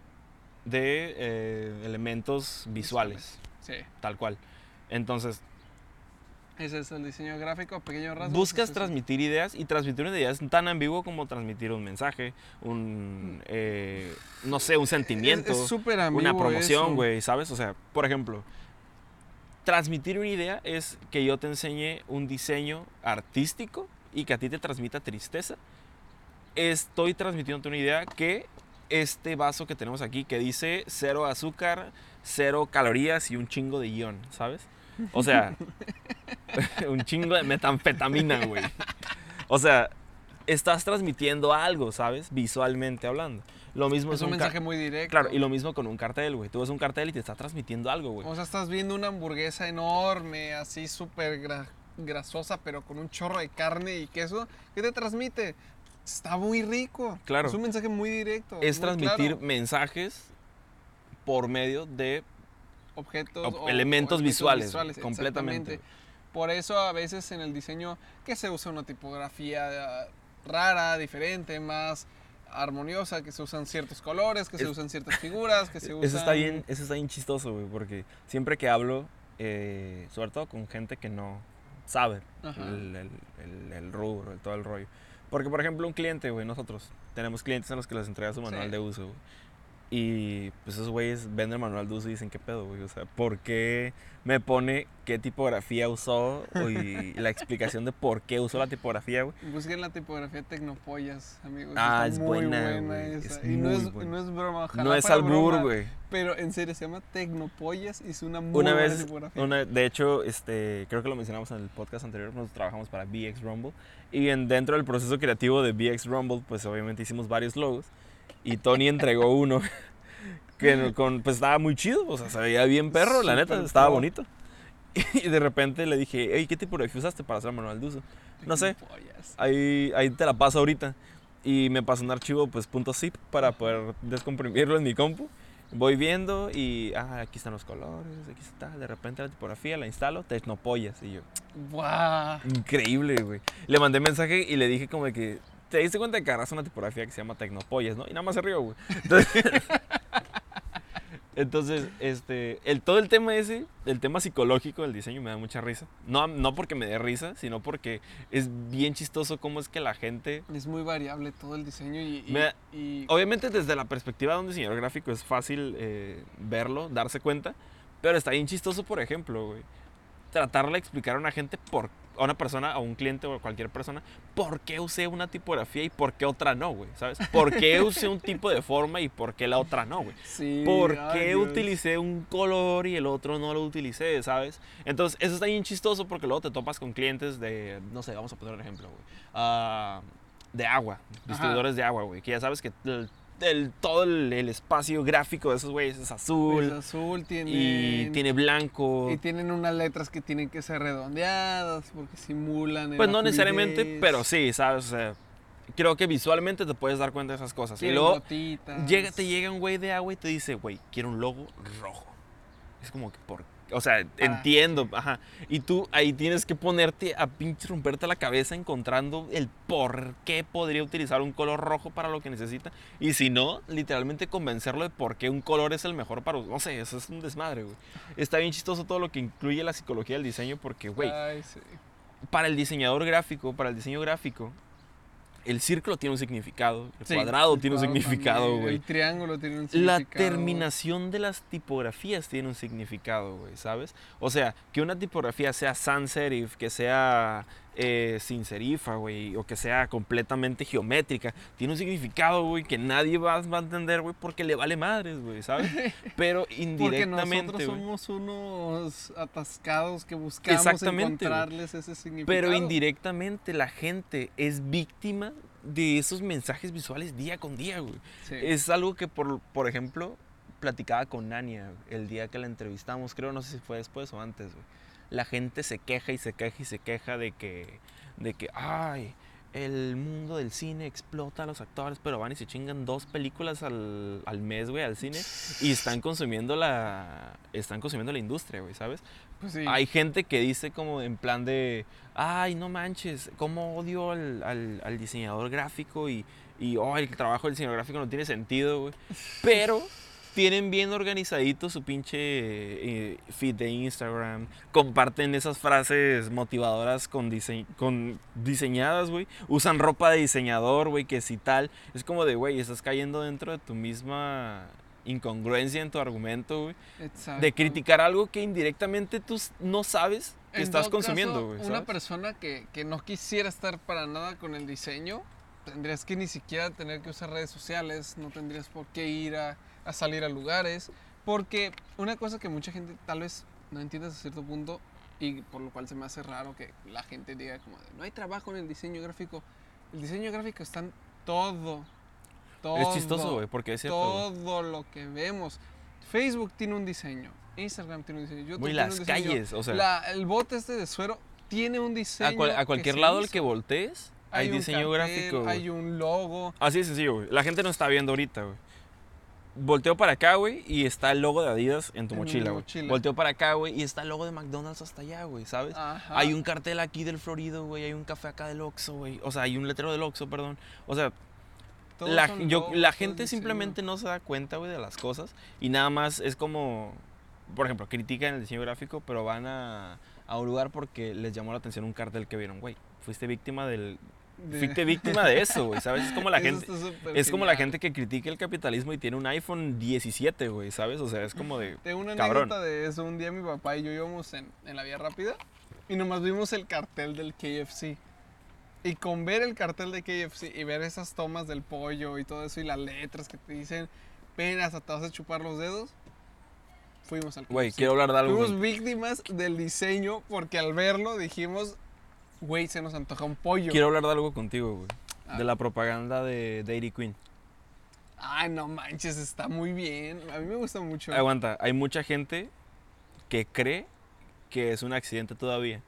de eh, elementos visuales. Sí. Tal cual. Entonces... Ese es el diseño gráfico, pequeño rasgo. Buscas transmitir ideas y transmitir una idea es tan ambiguo como transmitir un mensaje, un, eh, no sé, un sentimiento. Es, Una promoción, güey, ¿sabes? O sea, por ejemplo, transmitir una idea es que yo te enseñe un diseño artístico y que a ti te transmita tristeza estoy transmitiendo una idea que este vaso que tenemos aquí, que dice cero azúcar, cero calorías y un chingo de guion, ¿sabes? O sea, [laughs] un chingo de metanfetamina, güey. O sea, estás transmitiendo algo, ¿sabes? Visualmente hablando. Lo mismo es, un, mensaje muy directo. Claro, y lo mismo con un cartel, güey. Tú ves un cartel y te está transmitiendo algo, güey. O sea, estás viendo una hamburguesa enorme, así súper grasosa, pero con un chorro de carne y queso. ¿Qué te transmite? Está muy rico. Claro. Es un mensaje muy directo. Es transmitir mensajes por medio de objetos o, elementos, visuales, completamente. Por eso a veces en el diseño que se usa una tipografía rara, diferente, más armoniosa, que se usan ciertos colores, que se usan ciertas figuras, que se [laughs] usan... Eso está bien, eso está bien chistoso, güey, porque siempre que hablo, eh, sobre todo con gente que no sabe el, el, el, rubro, todo el rollo, porque, por ejemplo, un cliente, güey, nosotros tenemos clientes a los que les entrega su manual de uso, Y pues esos güeyes venden el manual de uso y dicen, ¿qué pedo, güey? O sea, ¿por qué me pone qué tipografía usó y [laughs] la explicación de por qué usó la tipografía, güey? Busquen la tipografía Tecnopollas, amigos. Ah, es muy buena, esa. y no es, no es broma, No es albur, güey. Pero en serio, se llama Tecnopollas y es una muy una buena tipografía. Una, de hecho, este, creo que lo mencionamos en el podcast anterior, nosotros trabajamos para BX Rumble. Y en, dentro del proceso creativo de BX Rumble, pues obviamente hicimos varios logos. Y Tony entregó uno que [laughs] con, pues estaba muy chido, o sea, se veía bien perro, la neta, estaba bonito. [laughs] Y de repente le dije, hey, ¿qué tipo de usaste para hacer el manual de uso? No sé, ahí, ahí te la paso ahorita. y me pasó un archivo pues .zip para poder descomprimirlo en mi compu. Voy viendo y, ah, aquí están los colores, aquí está, de repente la tipografía, la instalo, tecnopollas. Y yo, ¡Guau! increíble, güey. Le mandé mensaje y le dije como de que, ¿te diste cuenta de que agarras una tipografía que se llama tecnopollas, no? Y nada más se rió, güey. Entonces, [laughs] entonces, este, el, todo el tema ese, el tema psicológico del diseño me da mucha risa. No, no porque me dé risa, sino porque es bien chistoso cómo es que la gente Es muy variable todo el diseño y... y- Me- y- Obviamente desde la perspectiva de un diseñador gráfico es fácil eh, verlo, darse cuenta, pero está bien chistoso, por ejemplo, güey, tratarle de explicar a una gente, por, a una persona, a un cliente o a cualquier persona, por qué usé una tipografía y por qué otra no, güey, ¿sabes? ¿Por qué usé un tipo de forma y por qué la otra no, güey? [laughs] sí, ¿Por qué Dios. utilicé un color y el otro no lo utilicé, ¿sabes? Entonces, eso está bien chistoso porque luego te topas con clientes de, no sé, vamos a poner un ejemplo, güey. ah, de agua, distribuidores de agua, güey. Que ya sabes que el, el- todo el, el espacio gráfico de esos güeyes es azul Es azul, tiene... y tiene blanco. Y tienen unas letras que tienen que ser redondeadas porque simulan. Pues no necesariamente, fluidez. pero sí, ¿sabes? O sea, creo que visualmente te puedes dar cuenta de esas cosas. Y luego gotitas. llega, te llega un güey de agua y te dice, güey, quiero un logo rojo. Es como que por... O sea, entiendo, ajá. Y tú ahí tienes que ponerte a pinche romperte la cabeza encontrando el por qué podría utilizar un color rojo para lo que necesita. Y si no, literalmente convencerlo de por qué un color es el mejor para... No sé, eso es un desmadre, güey. Está bien chistoso todo lo que incluye la psicología del diseño porque, güey, Ay, sí. para el diseñador gráfico, para el diseño gráfico, el círculo tiene un significado, el Sí, cuadrado el tiene un significado, güey. El triángulo tiene un La significado. terminación de las tipografías tiene un significado, güey, ¿sabes? O sea, que una tipografía sea sans serif, que sea eh, sin serifa, güey, o que sea completamente geométrica, tiene un significado, güey, que nadie va, va a entender, güey, porque le vale madres, güey, ¿sabes? [laughs] Pero Porque indirectamente, nosotros güey. somos unos atascados que buscamos encontrarles ese significado. Pero indirectamente la gente es víctima de esos mensajes visuales día con día, güey. Sí. Es algo que, por, por ejemplo, platicaba con Nania el día que la entrevistamos, creo, no sé si fue después o antes, güey. La gente se queja y se queja y se queja de que, de que, ay, el mundo del cine explota a los actores, pero van y se chingan dos películas al, al mes, güey, al cine, y están consumiendo la, están consumiendo la industria, güey, ¿sabes? Pues sí. Hay gente que dice como en plan de, ay, no manches, cómo odio al, al- al diseñador gráfico y, y oh, el trabajo del diseñador gráfico no tiene sentido, güey. Pero tienen bien organizadito su pinche eh, feed de Instagram, comparten esas frases motivadoras con, dise- con diseñadas, güey. Usan ropa de diseñador, güey, que si tal. Es como de, güey, estás cayendo dentro de tu misma incongruencia en tu argumento, güey Exacto. de criticar algo que indirectamente tú no sabes que En estás consumiendo, caso, güey. Una persona que, que no quisiera estar para nada con el diseño, tendrías que ni siquiera tener que usar redes sociales, no tendrías por qué ir a, a salir a lugares, porque una cosa que mucha gente tal vez no entiende hasta cierto punto y por lo cual se me hace raro que la gente diga como de, no hay trabajo en el diseño gráfico. El diseño gráfico está en todo. Todo. Es chistoso, güey, porque es cierto. Todo lo que vemos. Facebook tiene un diseño. Instagram tiene un diseño. YouTube Güey, tiene las un diseño. calles, o sea, La- el bote este de suero tiene un diseño. a, cual- a cualquier lado al que voltees, hay, un diseño cartel, gráfico. Hay un logo. Así de sencillo, güey. La gente no está viendo ahorita, güey. Volteo para acá, güey, y está el logo de Adidas en tu En mochila, güey. Volteo para acá, güey, y está el logo de McDonald's hasta allá, güey, ¿sabes? Ajá. Hay un cartel aquí del Florido, güey, hay un café acá del Oxxo, güey. O sea, hay un letrero del Oxxo, perdón. O sea, la, yo- logos, gente diseño. simplemente no se da cuenta, güey, de las cosas. Y nada más es como, por ejemplo, critican el diseño gráfico, pero van a, a un lugar porque les llamó la atención un cartel que vieron, güey. Fuiste víctima del... Fuiste víctima de eso, güey, ¿sabes? Es como la [laughs] gente... Es como la gente que critica el capitalismo y tiene un iPhone 17, güey, ¿sabes? O sea, es como de... Tengo una Cabrón. anécdota de eso. Un día mi papá y yo íbamos en, en la vía rápida y nomás vimos el cartel del KFC. Y con ver el cartel de KFC y ver esas tomas del pollo y todo eso y las letras que te dicen, ven hasta te vas a chupar los dedos, fuimos al Güey, quiero hablar de algo. Fuimos víctimas del diseño porque al verlo dijimos, güey, se nos antoja un pollo. Quiero hablar de algo contigo, güey. Ah. De la propaganda de Dairy Queen. Ay, no manches, está muy bien. A mí me gusta mucho. Aguanta, hay mucha gente que cree que es un accidente todavía.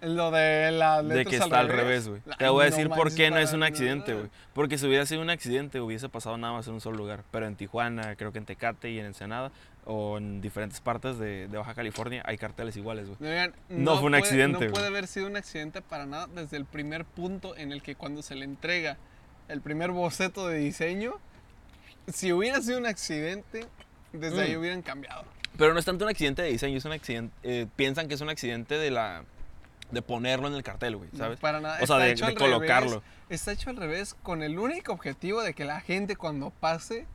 Lo de las de que está al revés, güey. Te voy a no decir por qué no es un accidente, güey. Porque si hubiera sido un accidente, hubiese pasado nada más en un solo lugar. Pero en Tijuana, creo que en Tecate y en Ensenada, o en diferentes partes de, de Baja California, hay carteles iguales, güey. Oigan, No fue un puede- accidente, No güey. puede haber sido un accidente para nada desde el primer punto en el que cuando se le entrega el primer boceto de diseño, si hubiera sido un accidente, desde ahí Mm. hubieran cambiado. Pero no es tanto un accidente de diseño, es un accidente. eh, piensan que es un accidente de la. de ponerlo en el cartel, güey, No, ¿sabes? para nada. O sea, de, de al revés. colocarlo. Está hecho al revés con el único objetivo de que la gente cuando pase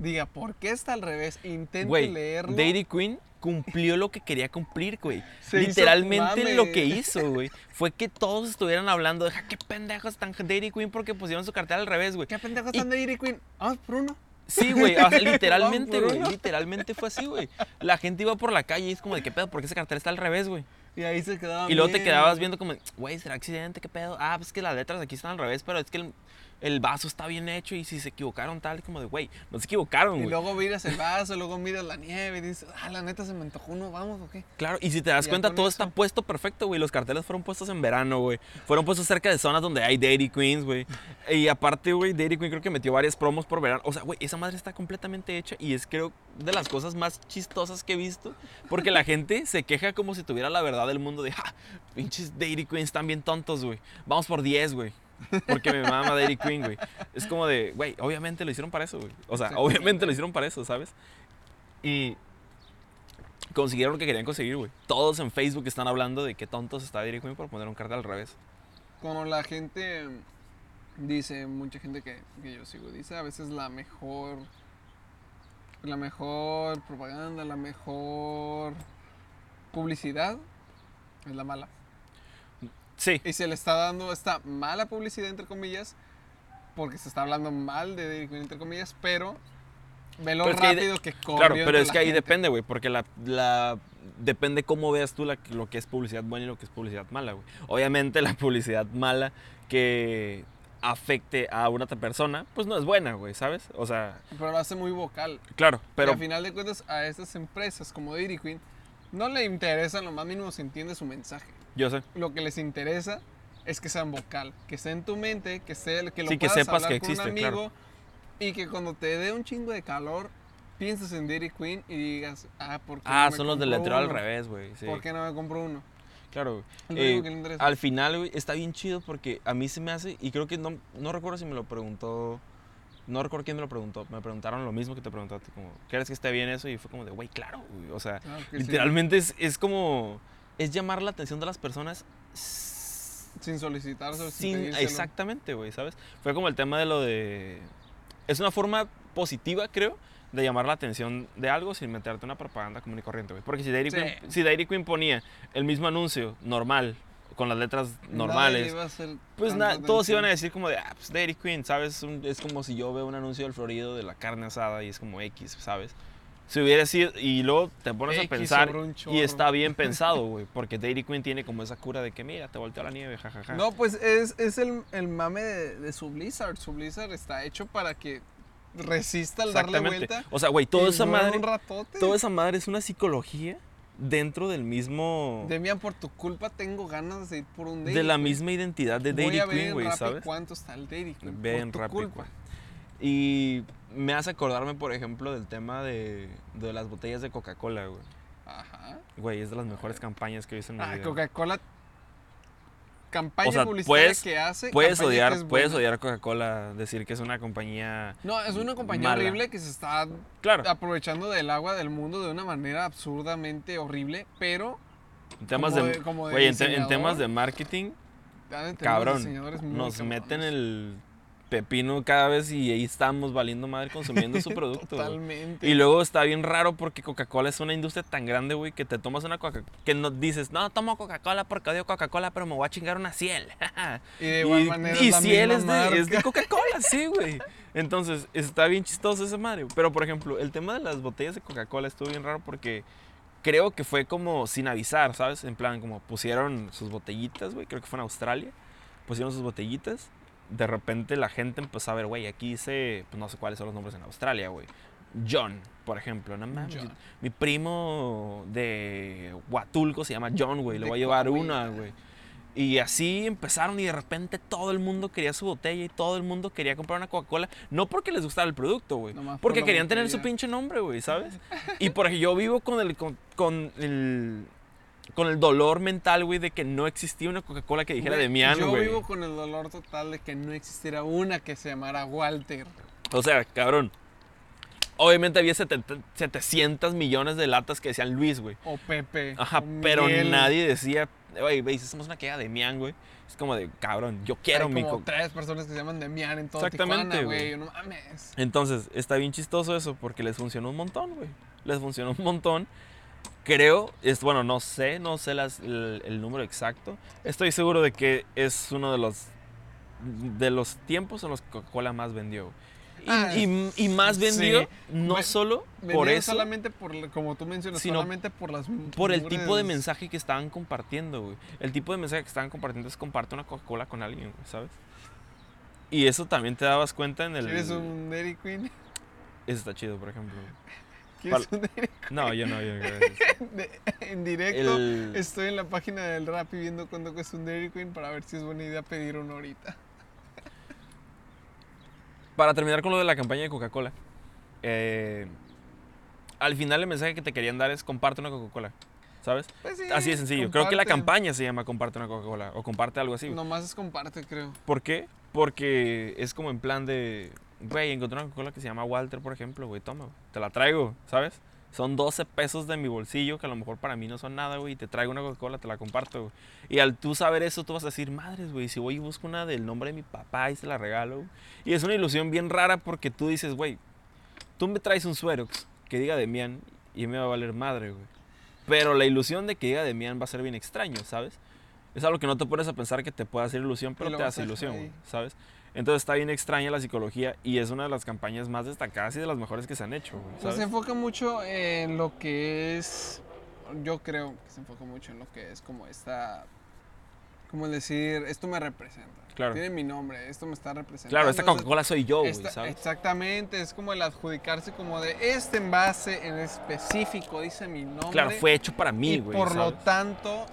diga, ¿por qué está al revés? Intente Güey, leerlo. Dairy Queen cumplió lo que quería cumplir, güey. [laughs] Se Literalmente lo que [laughs] hizo, güey, fue que todos estuvieran hablando de "Ja, qué pendejos están Dairy Queen porque pusieron su cartel al revés, güey. ¿Qué pendejos están Dairy Queen? Vamos por uno. Sí, güey, o sea, [laughs] literalmente, por güey, literalmente fue así, güey. La gente iba por la calle y es como de qué pedo, porque ese cartel está al revés, güey. Y ahí se quedaban Y luego te quedabas viendo como, güey, ¿será accidente? ¿Qué pedo? Ah, pues que las letras aquí están al revés, pero es que el, el vaso está bien hecho y si se equivocaron tal, como de, güey, no se equivocaron, Y güey. luego miras el [laughs] vaso, luego miras la nieve y dices, ah, la neta se me antojó uno, vamos o qué. Claro, y si te das cuenta, todo eso. está puesto perfecto, güey. Los carteles fueron puestos en verano, güey. Fueron puestos cerca de zonas donde hay Dairy Queens, güey. [laughs] Y aparte, güey, Dairy Queen creo que metió varias promos por verano. O sea, güey, esa madre está completamente hecha y es creo de las cosas más chistosas que he visto. Porque la [laughs] gente se queja como si tuviera la verdad del mundo de, ja, pinches Dairy Queens están bien tontos, güey. Vamos por 10, güey. Porque me mama Dairy Queen, güey. Es como de, güey, obviamente lo hicieron para eso, güey. O sea, obviamente lo hicieron para eso, ¿sabes? Y consiguieron lo que querían conseguir, güey. Todos en Facebook están hablando de qué tontos está Dairy Queen por poner un cartel al revés. Como la gente dice, mucha gente que, que yo sigo, dice a veces la mejor, la mejor propaganda, la mejor publicidad es la mala. Sí, Y se le está dando esta mala publicidad, entre comillas, porque se está hablando mal de Dairy Queen, entre comillas, pero ve lo es que rápido que corrió claro, pero es que ahí gente. depende, güey, porque la, la- depende cómo veas tú la- lo que es publicidad buena y lo que es publicidad mala, güey. Obviamente la publicidad mala que afecte a una otra persona, pues no es buena, güey, ¿sabes? O sea, Pero lo hace muy vocal. claro, Pero pero al final de cuentas, a estas empresas como Dairy Queen, no le interesa en lo más mínimo si entiende su mensaje. yo sé. Lo que les interesa es que sean vocal, que esté en tu mente, que, esté, que lo Sí, que puedas sepas hablar que con un existe, amigo claro. y que cuando te dé un chingo de calor, pienses en Dairy Queen y digas, ah, ¿por qué Ah, no me son los del letrero al revés, güey. Sí. ¿Por qué no me compro uno? Claro. Eh, que al final, güey, está bien chido porque a mí se me hace, y creo que no, no recuerdo si me lo preguntó, no recuerdo quién me lo preguntó, me preguntaron lo mismo que te preguntaste, como, ¿crees que esté bien eso? Y fue como de, güey, claro, güey, o sea, Claro sí. literalmente es, es como, es llamar la atención de las personas Sin solicitar, sin, sin, exactamente, güey, ¿sabes? Fue como el tema de lo de, es una forma positiva, creo, de llamar la atención de algo sin meterte una propaganda común y corriente, güey. Porque si Dairy, Sí. Queen, si Dairy Queen ponía el mismo anuncio normal, con las letras normales, le iba a hacer pues nada, todos iban a decir como de, ah, pues Dairy Queen, ¿sabes? Un- es como si yo veo un anuncio del Florido de la carne asada y es como X, ¿sabes? Si hubiera sido, y luego te pones a X pensar sobre un y está bien pensado, [laughs] güey, porque Dairy Queen tiene como esa cura de que, mira, te volteó la nieve, jajaja. No, pues es, es el, el mame de, de su Blizzard. Su Blizzard está hecho para que resista al darle vuelta. O sea, güey, toda esa madre, toda esa madre es una psicología dentro del mismo, Demian, por tu culpa tengo ganas de ir por un Dairy de la Queen. misma identidad de Voy Dairy a ver Queen, en güey, Rappi ¿sabes? cuánto está el Dairy Queen. Ve por en tu Rappi, culpa. güey. Y me hace acordarme, por ejemplo, del tema de, de las botellas de Coca-Cola, güey. Ajá. Güey, es de las mejores campañas que he visto en mi Ah, vida. Coca-Cola. Campaña O sea, publicitaria puedes- que hace. Puedes que odiar, es puedes odiar Coca-Cola, decir que es una compañía... No, es una compañía mala. horrible que se está Claro, aprovechando del agua del mundo de una manera absurdamente horrible, pero en temas como de... de- como de güey, en, te- en diseñador, temas de marketing, de cabrón, nos cabrones. meten el pepino cada vez y ahí estamos valiendo madre consumiendo su [laughs] producto. Totalmente. Y luego está bien raro porque Coca-Cola es una industria tan grande, güey, que te tomas una Coca que no dices, no, tomo Coca-Cola porque odio Coca-Cola, pero me voy a chingar una Ciel. Y de igual [laughs] y manera y es la Ciel misma es de, es de. [laughs] Coca-Cola, sí, güey. Entonces, está bien chistoso ese Mario. Pero, por ejemplo, el tema de las botellas de Coca-Cola estuvo bien raro porque creo que fue como sin avisar, ¿sabes? En plan, como pusieron sus botellitas, güey, creo que fue en Australia, pusieron sus botellitas. De repente la gente empezó a ver, güey, aquí dice, pues no sé cuáles son los nombres en Australia, güey. John, por ejemplo, no mames. John. Mi primo de Huatulco se llama John, güey. Le voy a llevar una, güey. Y así empezaron y de repente todo el mundo quería su botella y todo el mundo quería comprar una Coca-Cola. No porque les gustara el producto, güey. Por Porque querían tener su pinche nombre, güey, ¿sabes? [laughs] Y porque yo vivo con el, con, con el, con el dolor mental, güey, de que no existía una Coca-Cola que dijera Güey, Demian, Yo güey. vivo con el dolor total de que no existiera una que se llamara Walter. O sea, cabrón. Obviamente había 70 700 millones de latas que decían Luis, güey. O Pepe. Ajá, o pero Miguel. nadie decía, güey, veis, hacemos una queda de Mian, güey. Es como de, cabrón, yo quiero Hay mi como tres personas que se llaman Demian en todo Exactamente, Tijuana, güey. güey. No mames. Entonces, está bien chistoso eso porque les funcionó un montón, güey. Les funcionó un montón. Creo, es, bueno, no sé, no sé las- el, el número exacto. Estoy seguro de que es uno de los de los tiempos en los que Coca-Cola más vendió. Y, Ah, y- y más vendió sí. no solo por eso, solamente por, como tú mencionas, sino solamente por las por el tipo de mensaje que estaban compartiendo, güey. El tipo de mensaje que estaban compartiendo es comparte una Coca-Cola con alguien, ¿sabes? Y eso también te dabas cuenta en el... ¿Quieres un Dairy Queen? Eso está chido, por ejemplo. güey. ¿Quieres un No, yo no, yo no. De- [laughs] en directo El- estoy en la página del Rappi viendo cuánto cuesta un Dairy Queen para ver si es buena idea pedir uno ahorita. [laughs] Para terminar con lo de la campaña de Coca-Cola. eh, al final el mensaje que te querían dar es comparte una Coca-Cola. ¿Sabes? Pues sí, Así de sencillo. Creo que la campaña se llama comparte una Coca-Cola o comparte algo así. Nomás es comparte, creo. ¿Por qué? Porque es como en plan de, güey, encontré una Coca-Cola que se llama Walter, por ejemplo, güey, toma, te la traigo, ¿sabes? Son 12 pesos de mi bolsillo que a lo mejor para mí no son nada, güey, y te traigo una Coca-Cola, te la comparto, güey. Y al tú saber eso, tú vas a decir, madres, güey, si voy y busco una del nombre de mi papá y se la regalo, güey". Y es una ilusión bien rara porque tú dices, güey, tú me traes un Suerox que diga Demian y me va a valer madre, güey. Pero la ilusión de que diga Demian va a ser bien extraño, ¿sabes? Es algo que no te pones a pensar que te puede hacer ilusión, pero te hace ilusión, güey. ¿sabes? Entonces está bien extraña la psicología y es una de las campañas más destacadas y de las mejores que se han hecho, Pues se enfoca mucho en lo que es. Yo creo que se enfoca mucho en lo que es como esta. Como decir, esto me representa. Claro. Tiene mi nombre, esto me está representando. Claro, esta Coca-Cola soy yo, esta- ¿sabes? Exactamente, es como el adjudicarse como de este envase en específico dice mi nombre. Claro, fue hecho para mí, güey, por lo tanto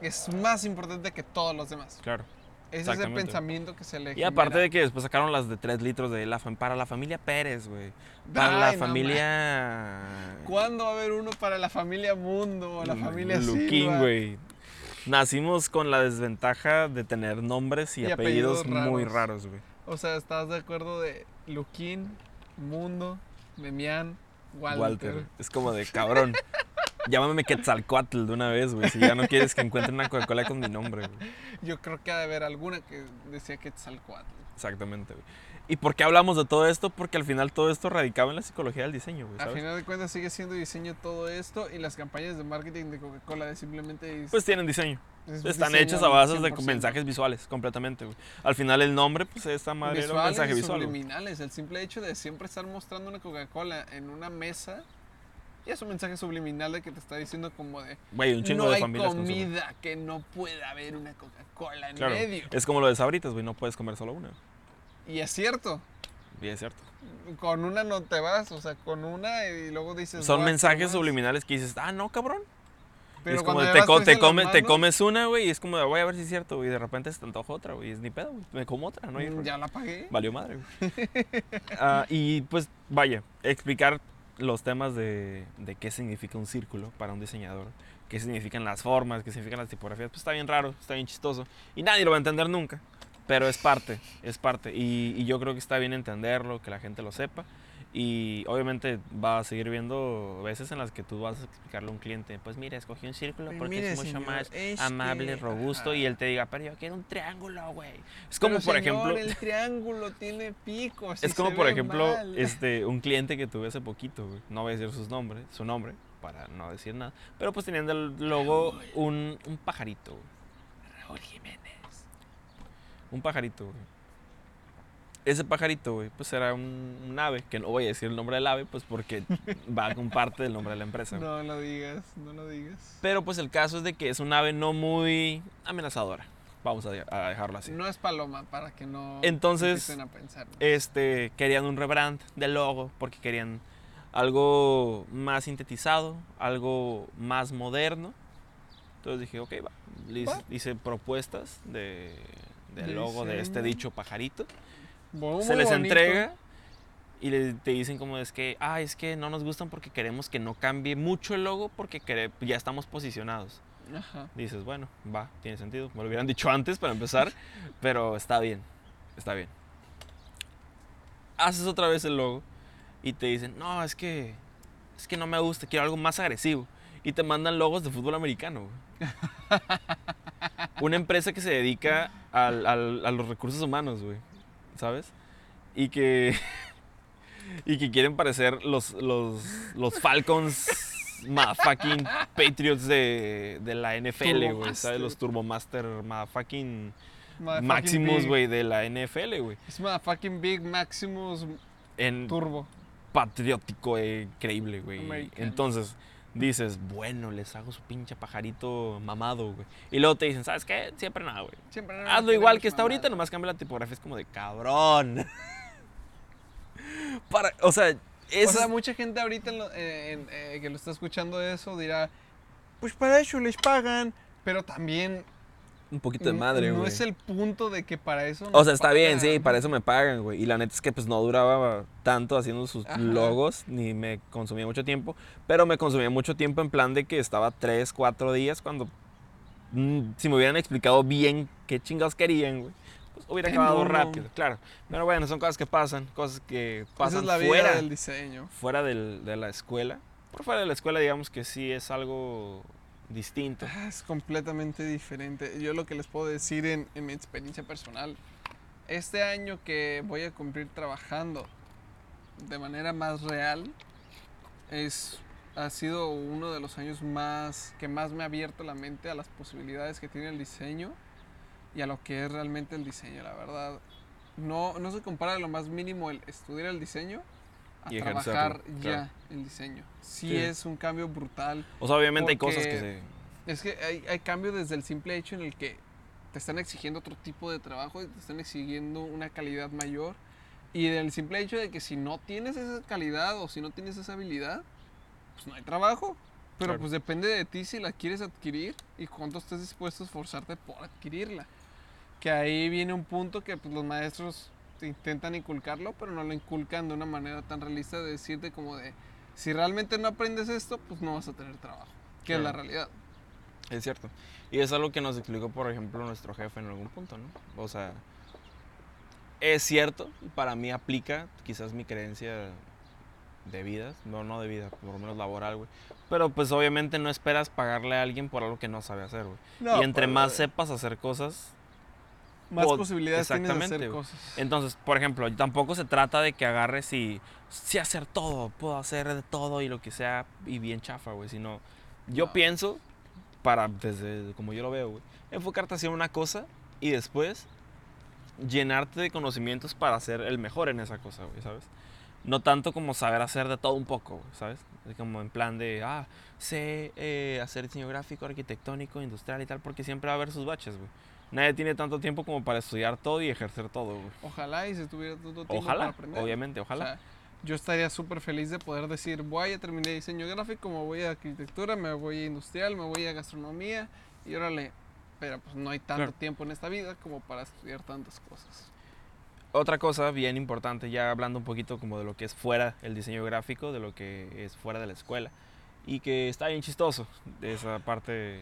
es más importante que todos los demás. Claro. Ese es el pensamiento que se le Y aparte de que después sacaron las de 3 litros de la para la familia Pérez, güey. Para la no familia... ¿Cuándo va a haber uno para la familia Mundo o la familia Luquín, güey. Nacimos con la desventaja de tener nombres y, Y apellidos, apellidos muy raros. güey. O sea, ¿estás de acuerdo de Luquín, Mundo, Demian, Walter? Walter. Es como de cabrón. [laughs] Llámame Quetzalcoatl de una vez, güey. Si ya no quieres que encuentre una Coca-Cola con mi nombre, güey. Yo creo que ha de haber alguna que decía Quetzalcoatl. Exactamente, güey. ¿Y por qué hablamos de todo esto? Porque al final todo esto radicaba en la psicología del diseño, güey. A ¿sabes? final de cuentas sigue siendo diseño todo esto y las campañas de marketing de Coca-Cola simplemente es- Pues tienen diseño. es Están hechos a al base de 100%. mensajes visuales, completamente, güey. Al final el nombre, pues esta madre era un mensaje visual. subliminales. El simple hecho de siempre estar mostrando una Coca-Cola en una mesa y es un mensaje subliminal de que te está diciendo como de Güey, un chingo no de hay familias consumen. comida que no pueda haber una Coca-Cola en Claro. medio. Es como lo de Sabritas, güey. No puedes comer solo una. Y es cierto. Y es cierto. Con una no te vas, o sea, con una y luego dices. Son "Voy a mensajes probar". subliminales que dices, ah, no, cabrón. Pero es como te, co- te, come- te comes una, güey, y es como de, voy a ver si es cierto, güey. Y de repente se te antoja otra, güey. Es ni pedo, güey. Me como otra, ¿no? mm. Ya la pagué. Valió madre, güey. [laughs] Ah, y pues, vaya, explicar los temas de, de qué significa un círculo para un diseñador, qué significan las formas, qué significan las tipografías, pues está bien raro, está bien chistoso. Y nadie lo va a entender nunca, pero es parte, es parte. Y, y yo creo que está bien entenderlo, que la gente lo sepa. Y obviamente va a seguir viendo veces en las que tú vas a explicarle a un cliente, pues mira, escogí un círculo Pues porque mire, es mucho señor, más es amable, que- robusto, y él te diga, pero yo quiero un triángulo, güey. Es como, Pero, por señor, ejemplo... El triángulo tiene picos. Es como por ejemplo, mal. [laughs] este, un cliente que tuve hace poquito, güey. No voy a decir sus nombres, su nombre, para no decir nada. Pero pues teniendo el logo un, un pajarito, güey. Raúl Jiménez. Un pajarito, güey. Ese pajarito, güey, pues era un, un ave, que no voy a decir el nombre del ave, pues porque [laughs] va con parte del nombre de la empresa. No lo digas, no lo digas. Pero pues el caso es de que es un ave no muy amenazadora. Vamos a, a dejarlo así. No es paloma para que no Entonces, empiecen a pensar. ¿no? este, querían un rebrand del logo porque querían algo más sintetizado, algo más moderno. Entonces dije, ok, va, Le hice, propuestas de, del De logo de este dicho pajarito. Muy se les bonito. entrega y le, te dicen como es que, ah, es que no nos gustan porque queremos que no cambie mucho el logo porque quere- ya estamos posicionados. Ajá. Dices, bueno, va, tiene sentido. Me lo hubieran dicho antes para empezar, [laughs] pero está bien, está bien. Haces otra vez el logo y te dicen, no, es que, es que no me gusta, quiero algo más agresivo. Y te mandan logos de fútbol americano. güey. [laughs] Una empresa que se dedica al- al- a los recursos humanos, güey. ¿Sabes? Y que, [laughs] y que quieren parecer los, los, los Falcons motherfucking Patriots de, de la NFL, güey. ¿Sabes? Los Turbomaster motherfucking Maximus, güey, de la NFL, güey. Es motherfucking Big Maximus En Turbo. patriótico eh, increíble, güey. Entonces dices, bueno, les hago su pinche pajarito mamado, güey. Y luego te dicen, ¿sabes qué? Siempre nada, güey. Siempre no Hazlo igual que está ahorita, nomás cambia la tipografía. Es como de cabrón. [laughs] Para, o sea, es. O sea, mucha gente ahorita en lo- eh, en, eh, que lo está escuchando eso dirá, pues para eso les pagan, pero también un poquito de madre, no güey. es el punto de que para eso O sea, está bien, sí, para eso me pagan, güey. Y la neta es que pues no duraba tanto haciendo sus Ajá. logos, ni me consumía mucho tiempo. Pero me consumía mucho tiempo en plan de que estaba 3, 4 días cuando... mm, si me hubieran explicado bien qué chingados querían, güey. Pues hubiera acabado rápido, claro. Pero bueno, son cosas que pasan, cosas que Esa pasan es la vida fuera, del diseño. fuera del- de la escuela. Por fuera de la escuela, digamos que sí es algo distinto. Ah, Es completamente diferente. Yo lo que les puedo decir en, mi experiencia personal, este año que voy a cumplir trabajando de manera más real, es, ha sido uno de los años más que más me ha abierto la mente a las posibilidades que tiene el diseño y a lo que es realmente el diseño, la verdad. No, no se compara lo más mínimo el estudiar el diseño a Y trabajar claro. ya el diseño. Sí, Sí. es un cambio brutal. O sea, obviamente hay cosas que se... Es que hay, hay cambio desde el simple hecho en el que te están exigiendo otro tipo de trabajo y te están exigiendo una calidad mayor. Y del simple hecho de que si no tienes esa calidad o si no tienes esa habilidad, pues no hay trabajo. Pero Claro. pues depende de ti si la quieres adquirir y cuánto estés dispuesto a esforzarte por adquirirla. Que ahí viene un punto que pues, los maestros te intentan inculcarlo, pero no lo inculcan de una manera tan realista de decirte como de, si realmente no aprendes esto, pues no vas a tener trabajo. Que es la Claro. realidad. Es cierto. Y es algo que nos explicó, por ejemplo, nuestro jefe en algún punto, ¿no? O sea, es cierto, para mí aplica quizás mi creencia de vida, no, no de vida, por lo menos laboral, güey. Pero pues obviamente no esperas pagarle a alguien por algo que no sabe hacer, güey. y entre más sepas hacer cosas, más posibilidades tienes de exactamente, hacer cosas. entonces, por ejemplo, tampoco se trata de que agarres y sé hacer todo, puedo hacer de todo y lo que sea y bien chafa, güey, sino yo No. pienso para desde como yo lo veo, güey, enfocarte hacia una cosa y después llenarte de conocimientos para ser el mejor en esa cosa, güey, ¿sabes? No tanto como saber hacer de todo un poco, güey, ¿sabes? Es como en plan de, ah, sé eh, hacer diseño gráfico, arquitectónico, industrial y tal, porque siempre va a haber sus baches, güey. Nadie tiene tanto tiempo como para estudiar todo y ejercer todo, güey. Ojalá y se tuviera todo tiempo para Ojalá, aprender. obviamente, ojalá. O sea, yo estaría súper feliz de poder decir, voy a terminar diseño gráfico, me voy a arquitectura, me voy a industrial, me voy a gastronomía y órale. Pero pues no hay tanto Claro. tiempo en esta vida como para estudiar tantas cosas. Otra cosa bien importante, ya hablando un poquito como de lo que es fuera el diseño gráfico, de lo que es fuera de la escuela, y que está bien chistoso, de esa parte,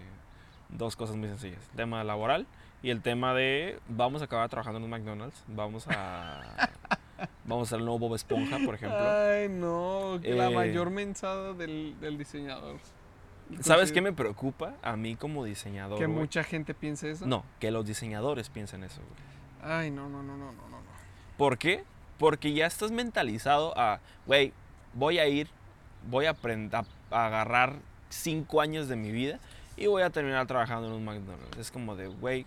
dos cosas muy sencillas. Tema laboral y el tema de vamos a acabar trabajando en un McDonald's, vamos a... [laughs] vamos a ser el nuevo Bob Esponja, por ejemplo. Ay, no, que la Eh, mayor mensada del, del diseñador. ¿Sabes qué me preocupa a mí como diseñador? Que mucha gente piense eso. No, que los diseñadores piensen eso. güey. Ay, no, no, no, no, no, no. no. ¿Por qué? Porque ya estás mentalizado a, güey, voy a ir, voy a aprender a agarrar cinco años de mi vida y voy a terminar trabajando en un McDonald's. Es como de, güey,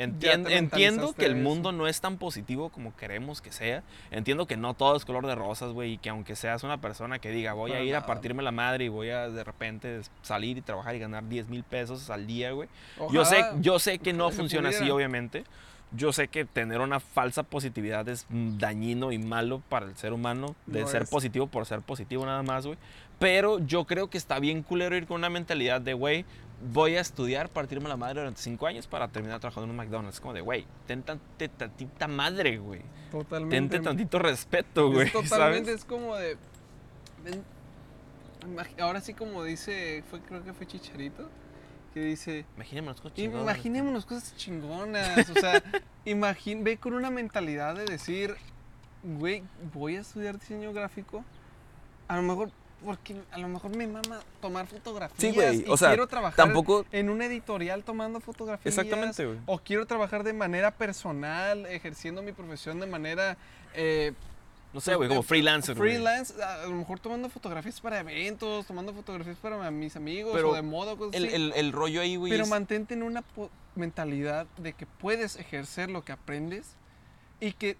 entien- entiendo que el a eso. mundo no es tan positivo como queremos que sea. Entiendo que no todo es color de rosas, güey, y que aunque seas una persona que diga, voy a ir a nada. partirme la madre y voy a de repente salir y trabajar y ganar 10 mil pesos al día, güey. Yo sé, yo sé que no funciona así, obviamente. Yo sé que tener una falsa positividad es mm, dañino y malo para el ser humano, de Lo ser es. positivo por ser positivo nada más, güey. Pero yo creo que está bien culero ir con una mentalidad de, güey, voy a estudiar, partirme la madre durante cinco años para terminar trabajando en un McDonald's. Como de, güey, ten tante- tantita madre, güey. Totalmente. Tente tantito respeto, güey. [laughs] Totalmente, ¿sabes? es como de. ahora sí, como dice, fue, creo que fue Chicharito, que dice. Imaginémonos cosas chingonas. Imaginémonos cosas chingonas. O sea, [laughs] imagín, ve con una mentalidad de decir, güey, voy a estudiar diseño gráfico. A lo mejor, porque a lo mejor me mama tomar fotografías. Sí, güey, o sea, quiero trabajar Tampoco. en un editorial tomando fotografías. Exactamente, güey. O quiero trabajar de manera personal, ejerciendo mi profesión de manera eh, No sé, güey, como freelancer. freelance, a lo mejor tomando fotografías para eventos, tomando fotografías para mis amigos Pero o de moda, cosas El, así. el, el rollo ahí, güey. Pero es- mantente en una mentalidad de que puedes ejercer lo que aprendes y que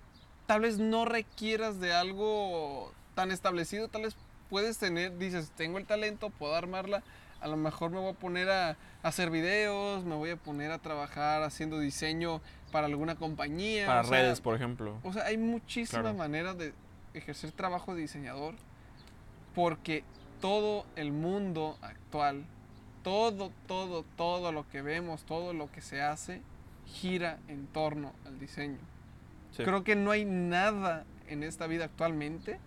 tal vez no requieras de algo tan establecido, tal vez puedes tener, dices, tengo el talento, puedo armarla, a lo mejor me voy a poner a, a hacer videos, me voy a poner a trabajar haciendo diseño para alguna compañía. para o sea, redes, por ejemplo. o sea, hay muchísimas Claro. maneras de ejercer trabajo de diseñador porque todo el mundo actual, todo, todo, todo lo que vemos, todo lo que se hace, gira en torno al diseño. Sí. Creo que no hay nada en esta vida actualmente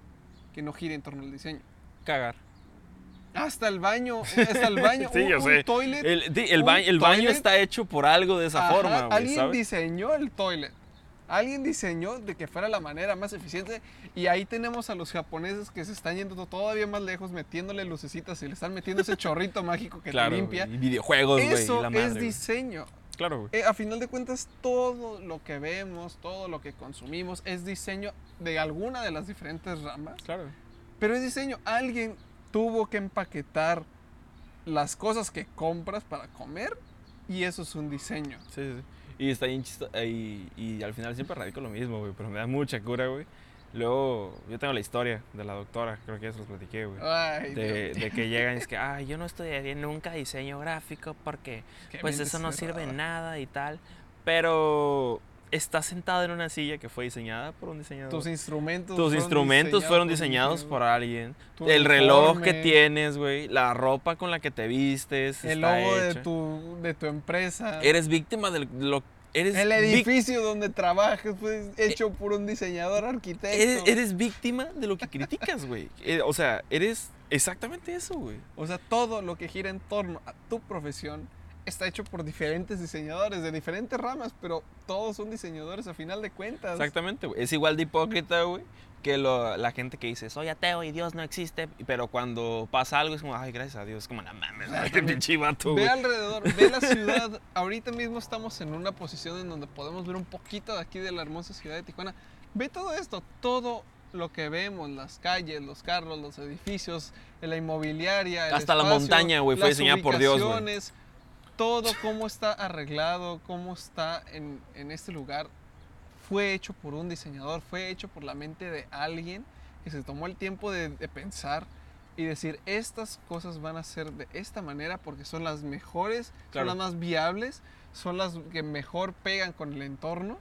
que no gire en torno al diseño. Cagar. Hasta el baño, hasta el baño, [laughs] Sí, un, yo un sé. toilet. El, di- el, un ba- el baño toilet. está hecho por algo de esa Ajá, forma, Alguien ¿sabes? diseñó el toilet. Alguien diseñó de que fuera la manera más eficiente. Y ahí tenemos a los japoneses que se están yendo todavía más lejos, metiéndole lucecitas y le están metiendo ese chorrito [laughs] mágico que claro, te limpia. y videojuegos, güey, Eso la es madre, diseño. Claro, güey. Eh, a final de cuentas, todo lo que vemos, todo lo que consumimos es diseño de alguna de las diferentes ramas. Claro. Pero es diseño. Alguien tuvo que empaquetar las cosas que compras para comer y eso es un diseño. Sí, sí. Y está bien chistoso. Y, y al final siempre radico lo mismo, güey. Pero me da mucha cura, güey. Luego, yo tengo la historia de la doctora. Creo que ya se los platiqué, güey. De, de que llegan y es que, [laughs] ay, yo no estudiaría nunca diseño gráfico porque Qué pues eso no sirve en nada y tal. Pero está sentado en una silla que fue diseñada por un diseñador. Tus instrumentos. Tus fueron instrumentos fueron por un diseñados por alguien. El reloj que tienes, güey. La ropa con la que te vistes. El logo de tu, de tu empresa. Eres víctima de lo. Eres el edificio donde trabajas fue hecho por un diseñador arquitecto. Eres, eres víctima de lo que criticas, güey. [laughs] Eh, o sea, eres exactamente eso, güey. O sea, todo lo que gira en torno a tu profesión está hecho por diferentes diseñadores de diferentes ramas, pero todos son diseñadores a final de cuentas. Exactamente, güey. Es igual de hipócrita, güey, que lo- la gente que dice, soy ateo y Dios no existe. Pero cuando pasa algo es como, ay, gracias a Dios. Como, no mames, pinche vato, Ve alrededor, ve la [laughs] ciudad. Ahorita mismo estamos en una posición en donde podemos ver un poquito de aquí de la hermosa ciudad de Tijuana. Ve todo esto, todo lo que vemos, las calles, los carros, los edificios, la inmobiliaria, el Hasta la montaña, güey, fue diseñada por Dios. Todo cómo está arreglado, cómo está en, en este lugar, fue hecho por un diseñador, fue hecho por la mente de alguien que se tomó el tiempo de, de pensar y decir, estas cosas van a ser de esta manera porque son las mejores, Claro. son las más viables, son las que mejor pegan con el entorno.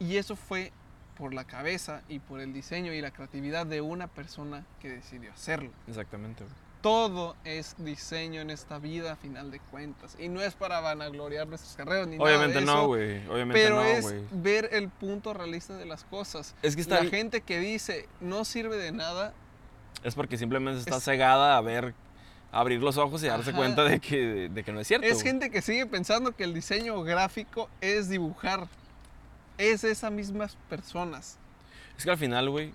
Y eso fue por la cabeza y por el diseño y la creatividad de una persona que decidió hacerlo. Exactamente. Todo es diseño en esta vida a final de cuentas. Y no es para vanagloriar nuestras carreras ni Obviamente nada de no, eso, güey. Obviamente Pero no, es güey. ver el punto realista de las cosas. Es que está La gente que dice no sirve de nada, Es porque simplemente está Es- cegada a ver, a abrir los ojos y darse Ajá. cuenta de que, de que no es cierto. es güey. gente que sigue pensando que el diseño gráfico es dibujar. Es esas mismas personas. Es que al final, güey,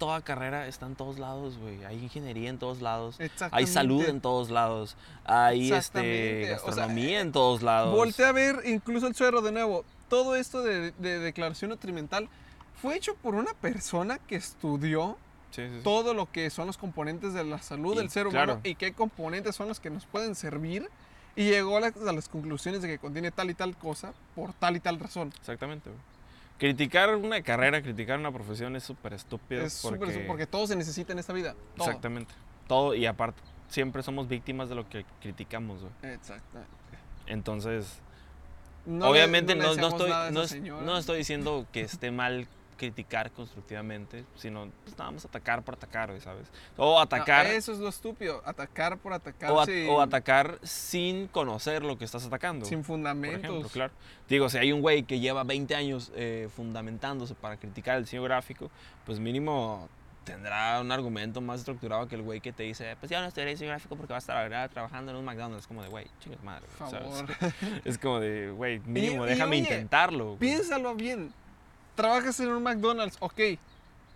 toda carrera está en todos lados, güey. Hay ingeniería en todos lados. Hay salud en todos lados. Hay este, o sea, gastronomía en todos lados. Voltea a ver incluso el suero de nuevo. Todo esto de, de declaración nutrimental fue hecho por una persona que estudió Sí, sí, sí. todo lo que son los componentes de la salud Y, del ser humano claro. y qué componentes son los que nos pueden servir. Y llegó a las, a las conclusiones de que contiene tal y tal cosa por tal y tal razón. Exactamente, güey. Criticar una carrera, criticar una profesión es súper estúpido. es súper porque... porque todo se necesita en esta vida. Todo. Exactamente. Todo y aparte, siempre somos víctimas de lo que criticamos, güey. Exactamente. Entonces, No obviamente le no, no estoy, no estoy diciendo que esté mal criticar constructivamente, sino pues, nada más atacar por atacar, ¿sabes? O atacar, No, eso es lo estúpido. Atacar por atacar o, a- sin, o atacar sin conocer lo que estás atacando. sin por fundamentos. ejemplo, claro. Digo, si hay un güey que lleva 20 años eh, fundamentándose para criticar el diseño gráfico, pues mínimo tendrá un argumento más estructurado que el güey que te dice, pues ya no estudiaré diseño gráfico porque vas a estar ¿verdad? trabajando en un McDonald's. Es como de, güey, chingas madre. Por güey", ¿sabes? favor. [laughs] Es como de, güey, [laughs] mínimo, y déjame oye, intentarlo. güey". Piénsalo bien. Trabajas en un McDonald's, ok.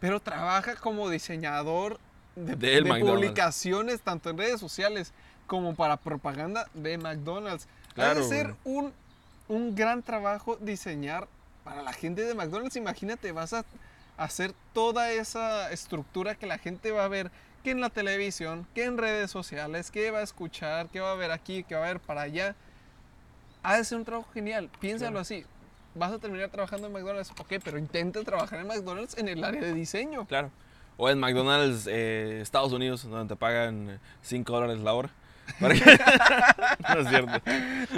Pero trabaja como diseñador de, publicaciones, tanto en redes sociales como para propaganda de McDonald's. Claro, de ser un, un gran trabajo diseñar para la gente de McDonald's. Imagínate, vas a hacer toda esa estructura que la gente va a ver, que en la televisión, que en redes sociales, que va a escuchar, que va a ver aquí, que va a ver para allá. Ha de ser un trabajo genial. Piénsalo Claro. así. Vas a terminar trabajando en McDonald's, ok, pero intenta trabajar en McDonald's en el área de diseño. Claro. O en McDonald's, eh, Estados Unidos, donde te pagan 5 dólares la hora. [laughs] Para [laughs] no es cierto.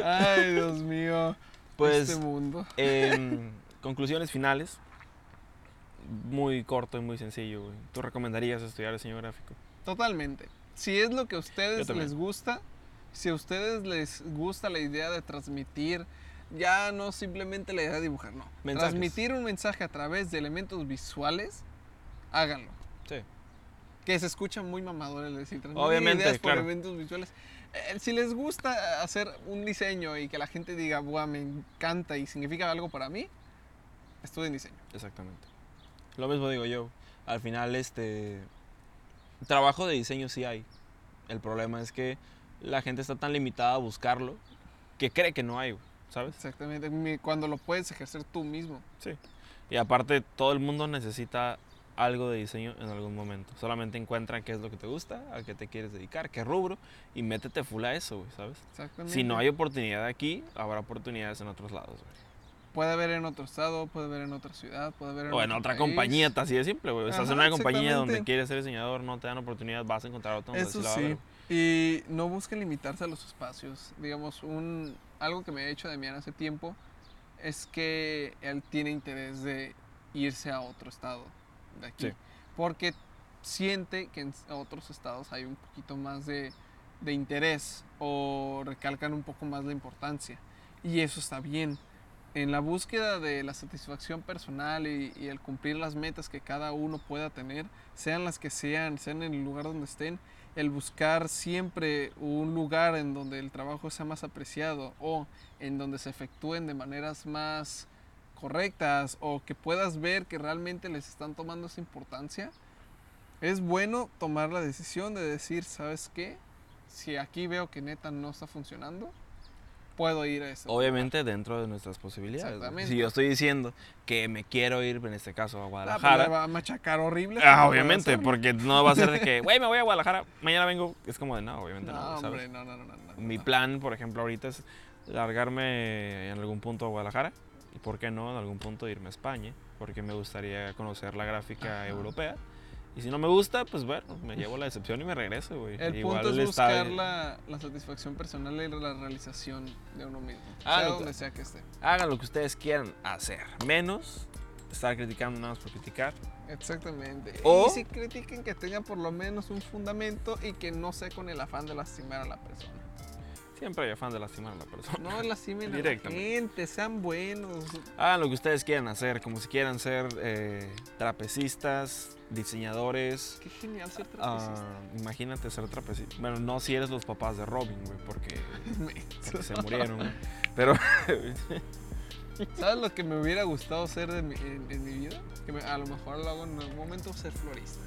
Ay, Dios mío. Pues, este mundo. em, [laughs] conclusiones finales. Muy corto y muy sencillo, güey. ¿Tú recomendarías estudiar diseño gráfico? Totalmente. Si es lo que a ustedes les gusta, si a ustedes les gusta la idea de transmitir, ya no simplemente la idea de dibujar, no. Mensajes. Transmitir un mensaje a través de elementos visuales, háganlo. Sí. Que se escucha muy mamador el decir transmitir Obviamente, ideas por claro. elementos visuales. Eh, si les gusta hacer un diseño y que la gente diga, Buah, me encanta y significa algo para mí, estudien diseño. Exactamente. Lo mismo digo yo. Al final, este. Trabajo de diseño sí hay. El problema es que la gente está tan limitada a buscarlo que cree que no hay, güey, ¿sabes? Exactamente. Cuando lo puedes ejercer tú mismo. Sí. Y aparte, todo el mundo necesita algo de diseño en algún momento. Solamente encuentra qué es lo que te gusta, a qué te quieres dedicar, qué rubro, y métete full a eso, güey, ¿sabes? Exactamente. Si no hay oportunidad aquí, habrá oportunidades en otros lados, güey. Puede haber en otro estado, puede haber en otra ciudad, puede haber en O en otro otra país. compañía, así de simple, güey. Estás en una compañía donde quieres ser diseñador, no te dan oportunidad, vas a encontrar otra Eso va a sí. Y no busquen limitarse a los espacios. Digamos, un, algo que me ha hecho Demian hace tiempo es que él tiene interés de irse a otro estado de aquí. Sí. Porque siente que en otros estados hay un poquito más de, de interés o recalcan un poco más la importancia. Y eso está bien. En la búsqueda de la satisfacción personal y, y el cumplir las metas que cada uno pueda tener, sean las que sean, sean en el lugar donde estén, el buscar siempre un lugar en donde el trabajo sea más apreciado o en donde se efectúen de maneras más correctas o que puedas ver que realmente les están tomando esa importancia, es bueno tomar la decisión de decir, ¿sabes qué? Si aquí veo que neta no está funcionando, puedo ir a ese Obviamente dentro de nuestras posibilidades. Si yo estoy diciendo que me quiero ir, en este caso, a lugar. Ah, pues, Guadalajara. le va a machacar horrible. Ah, obviamente, porque no va a ser de que, [laughs] güey, me voy a Guadalajara, mañana vengo. Es como de, no, obviamente no, No, hombre, no, no, no, no, no, Mi plan, por ejemplo, ahorita es largarme en algún punto a Guadalajara. Y por qué no, en algún punto irme a España. Porque me gustaría conocer la gráfica Ajá. europea. Y si no me gusta, pues bueno, me llevo la decepción y me regreso, güey. El Igual punto es buscar la, la satisfacción personal y la realización de uno mismo. Ah, sea lo- donde sea que esté. Hagan lo que ustedes quieran hacer. Menos estar criticando nada más por criticar. Exactamente. O- Y si critiquen que tengan por lo menos un fundamento y que no sea con el afán de lastimar a la persona. Siempre hay afán de lastimar a la persona. No lastimen a la Directamente. gente, sean buenos. Hagan lo que ustedes quieran hacer, como si quieran ser eh, trapecistas, diseñadores. Qué genial ser ah, trapecista. imagínate ser trapecista. Bueno, no si eres los papás de Robin, güey, porque, [laughs] porque se murieron, güey. Pero [laughs] ¿Sabes lo que me hubiera gustado ser de mi- en, en mi vida? Que me- a lo mejor lo hago en algún momento, ser florista.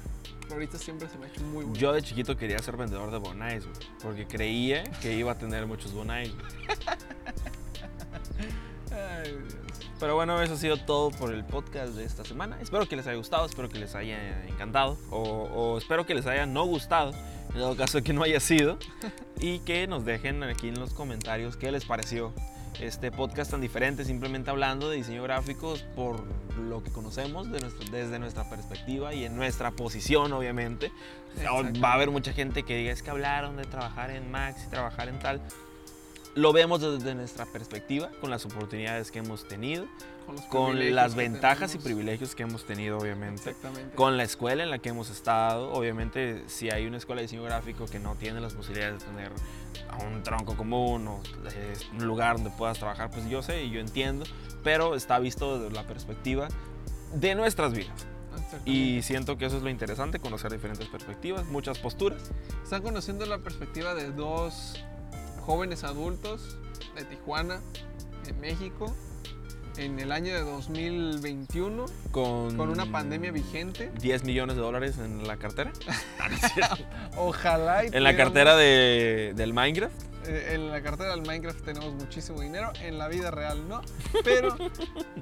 Florista siempre se me ha hecho muy bueno. yo de chiquito quería ser vendedor de bonais, güey, porque creía que iba a tener muchos bonais. güey. Ay, Dios. Pero bueno, eso ha sido todo por el podcast de esta semana. Espero que les haya gustado, espero que les haya encantado o, o espero que les haya no gustado, en dado caso que no haya sido, y que nos dejen aquí en los comentarios qué les pareció este podcast tan diferente, simplemente hablando de diseño gráfico por lo que conocemos de nuestra- desde nuestra perspectiva y en nuestra posición, obviamente. Va a haber mucha gente que diga, es que hablaron de trabajar en Max y trabajar en tal. lo vemos desde nuestra perspectiva, con las oportunidades que hemos tenido, Con, los con privilegios las ventajas y privilegios que hemos tenido, obviamente. Exactamente. Con la escuela en la que hemos estado, obviamente, si hay una escuela de diseño gráfico que no tiene las posibilidades de tener un tronco común o eh, un lugar donde puedas trabajar, pues yo sé y yo entiendo, pero está visto desde la perspectiva de nuestras vidas. Y siento que eso es lo interesante, conocer diferentes perspectivas, muchas posturas. Están conociendo la perspectiva de dos jóvenes adultos de Tijuana, en México, en el año de 2021, Con, con una pandemia vigente. 10 millones de dólares en la cartera. [laughs] Ah. Ojalá. y en la cartera de, del Minecraft. eh, en la cartera del Minecraft tenemos muchísimo dinero, en la vida real no. Pero,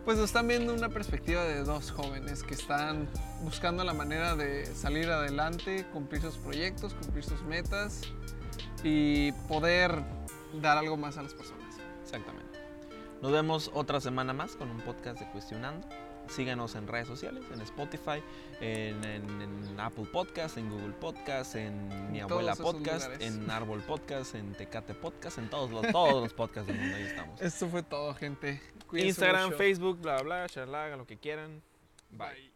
pues están viendo una perspectiva de dos jóvenes que están buscando la manera de salir adelante, cumplir sus proyectos, cumplir sus metas y poder dar algo más a las personas. Exactamente. Nos vemos otra semana más con un podcast de Cuestionando. Síganos en redes sociales, en Spotify, en, en- en Apple Podcast, en Google Podcast, en Mi Abuela Podcast, en [laughs] Árbol Podcast, en Tecate Podcast, en todos los, todos los podcasts del mundo. Ahí estamos. Esto fue todo, gente. Cuídense Instagram, mucho. Facebook, bla, bla, charla, hagan lo que quieran. Bye. Bye.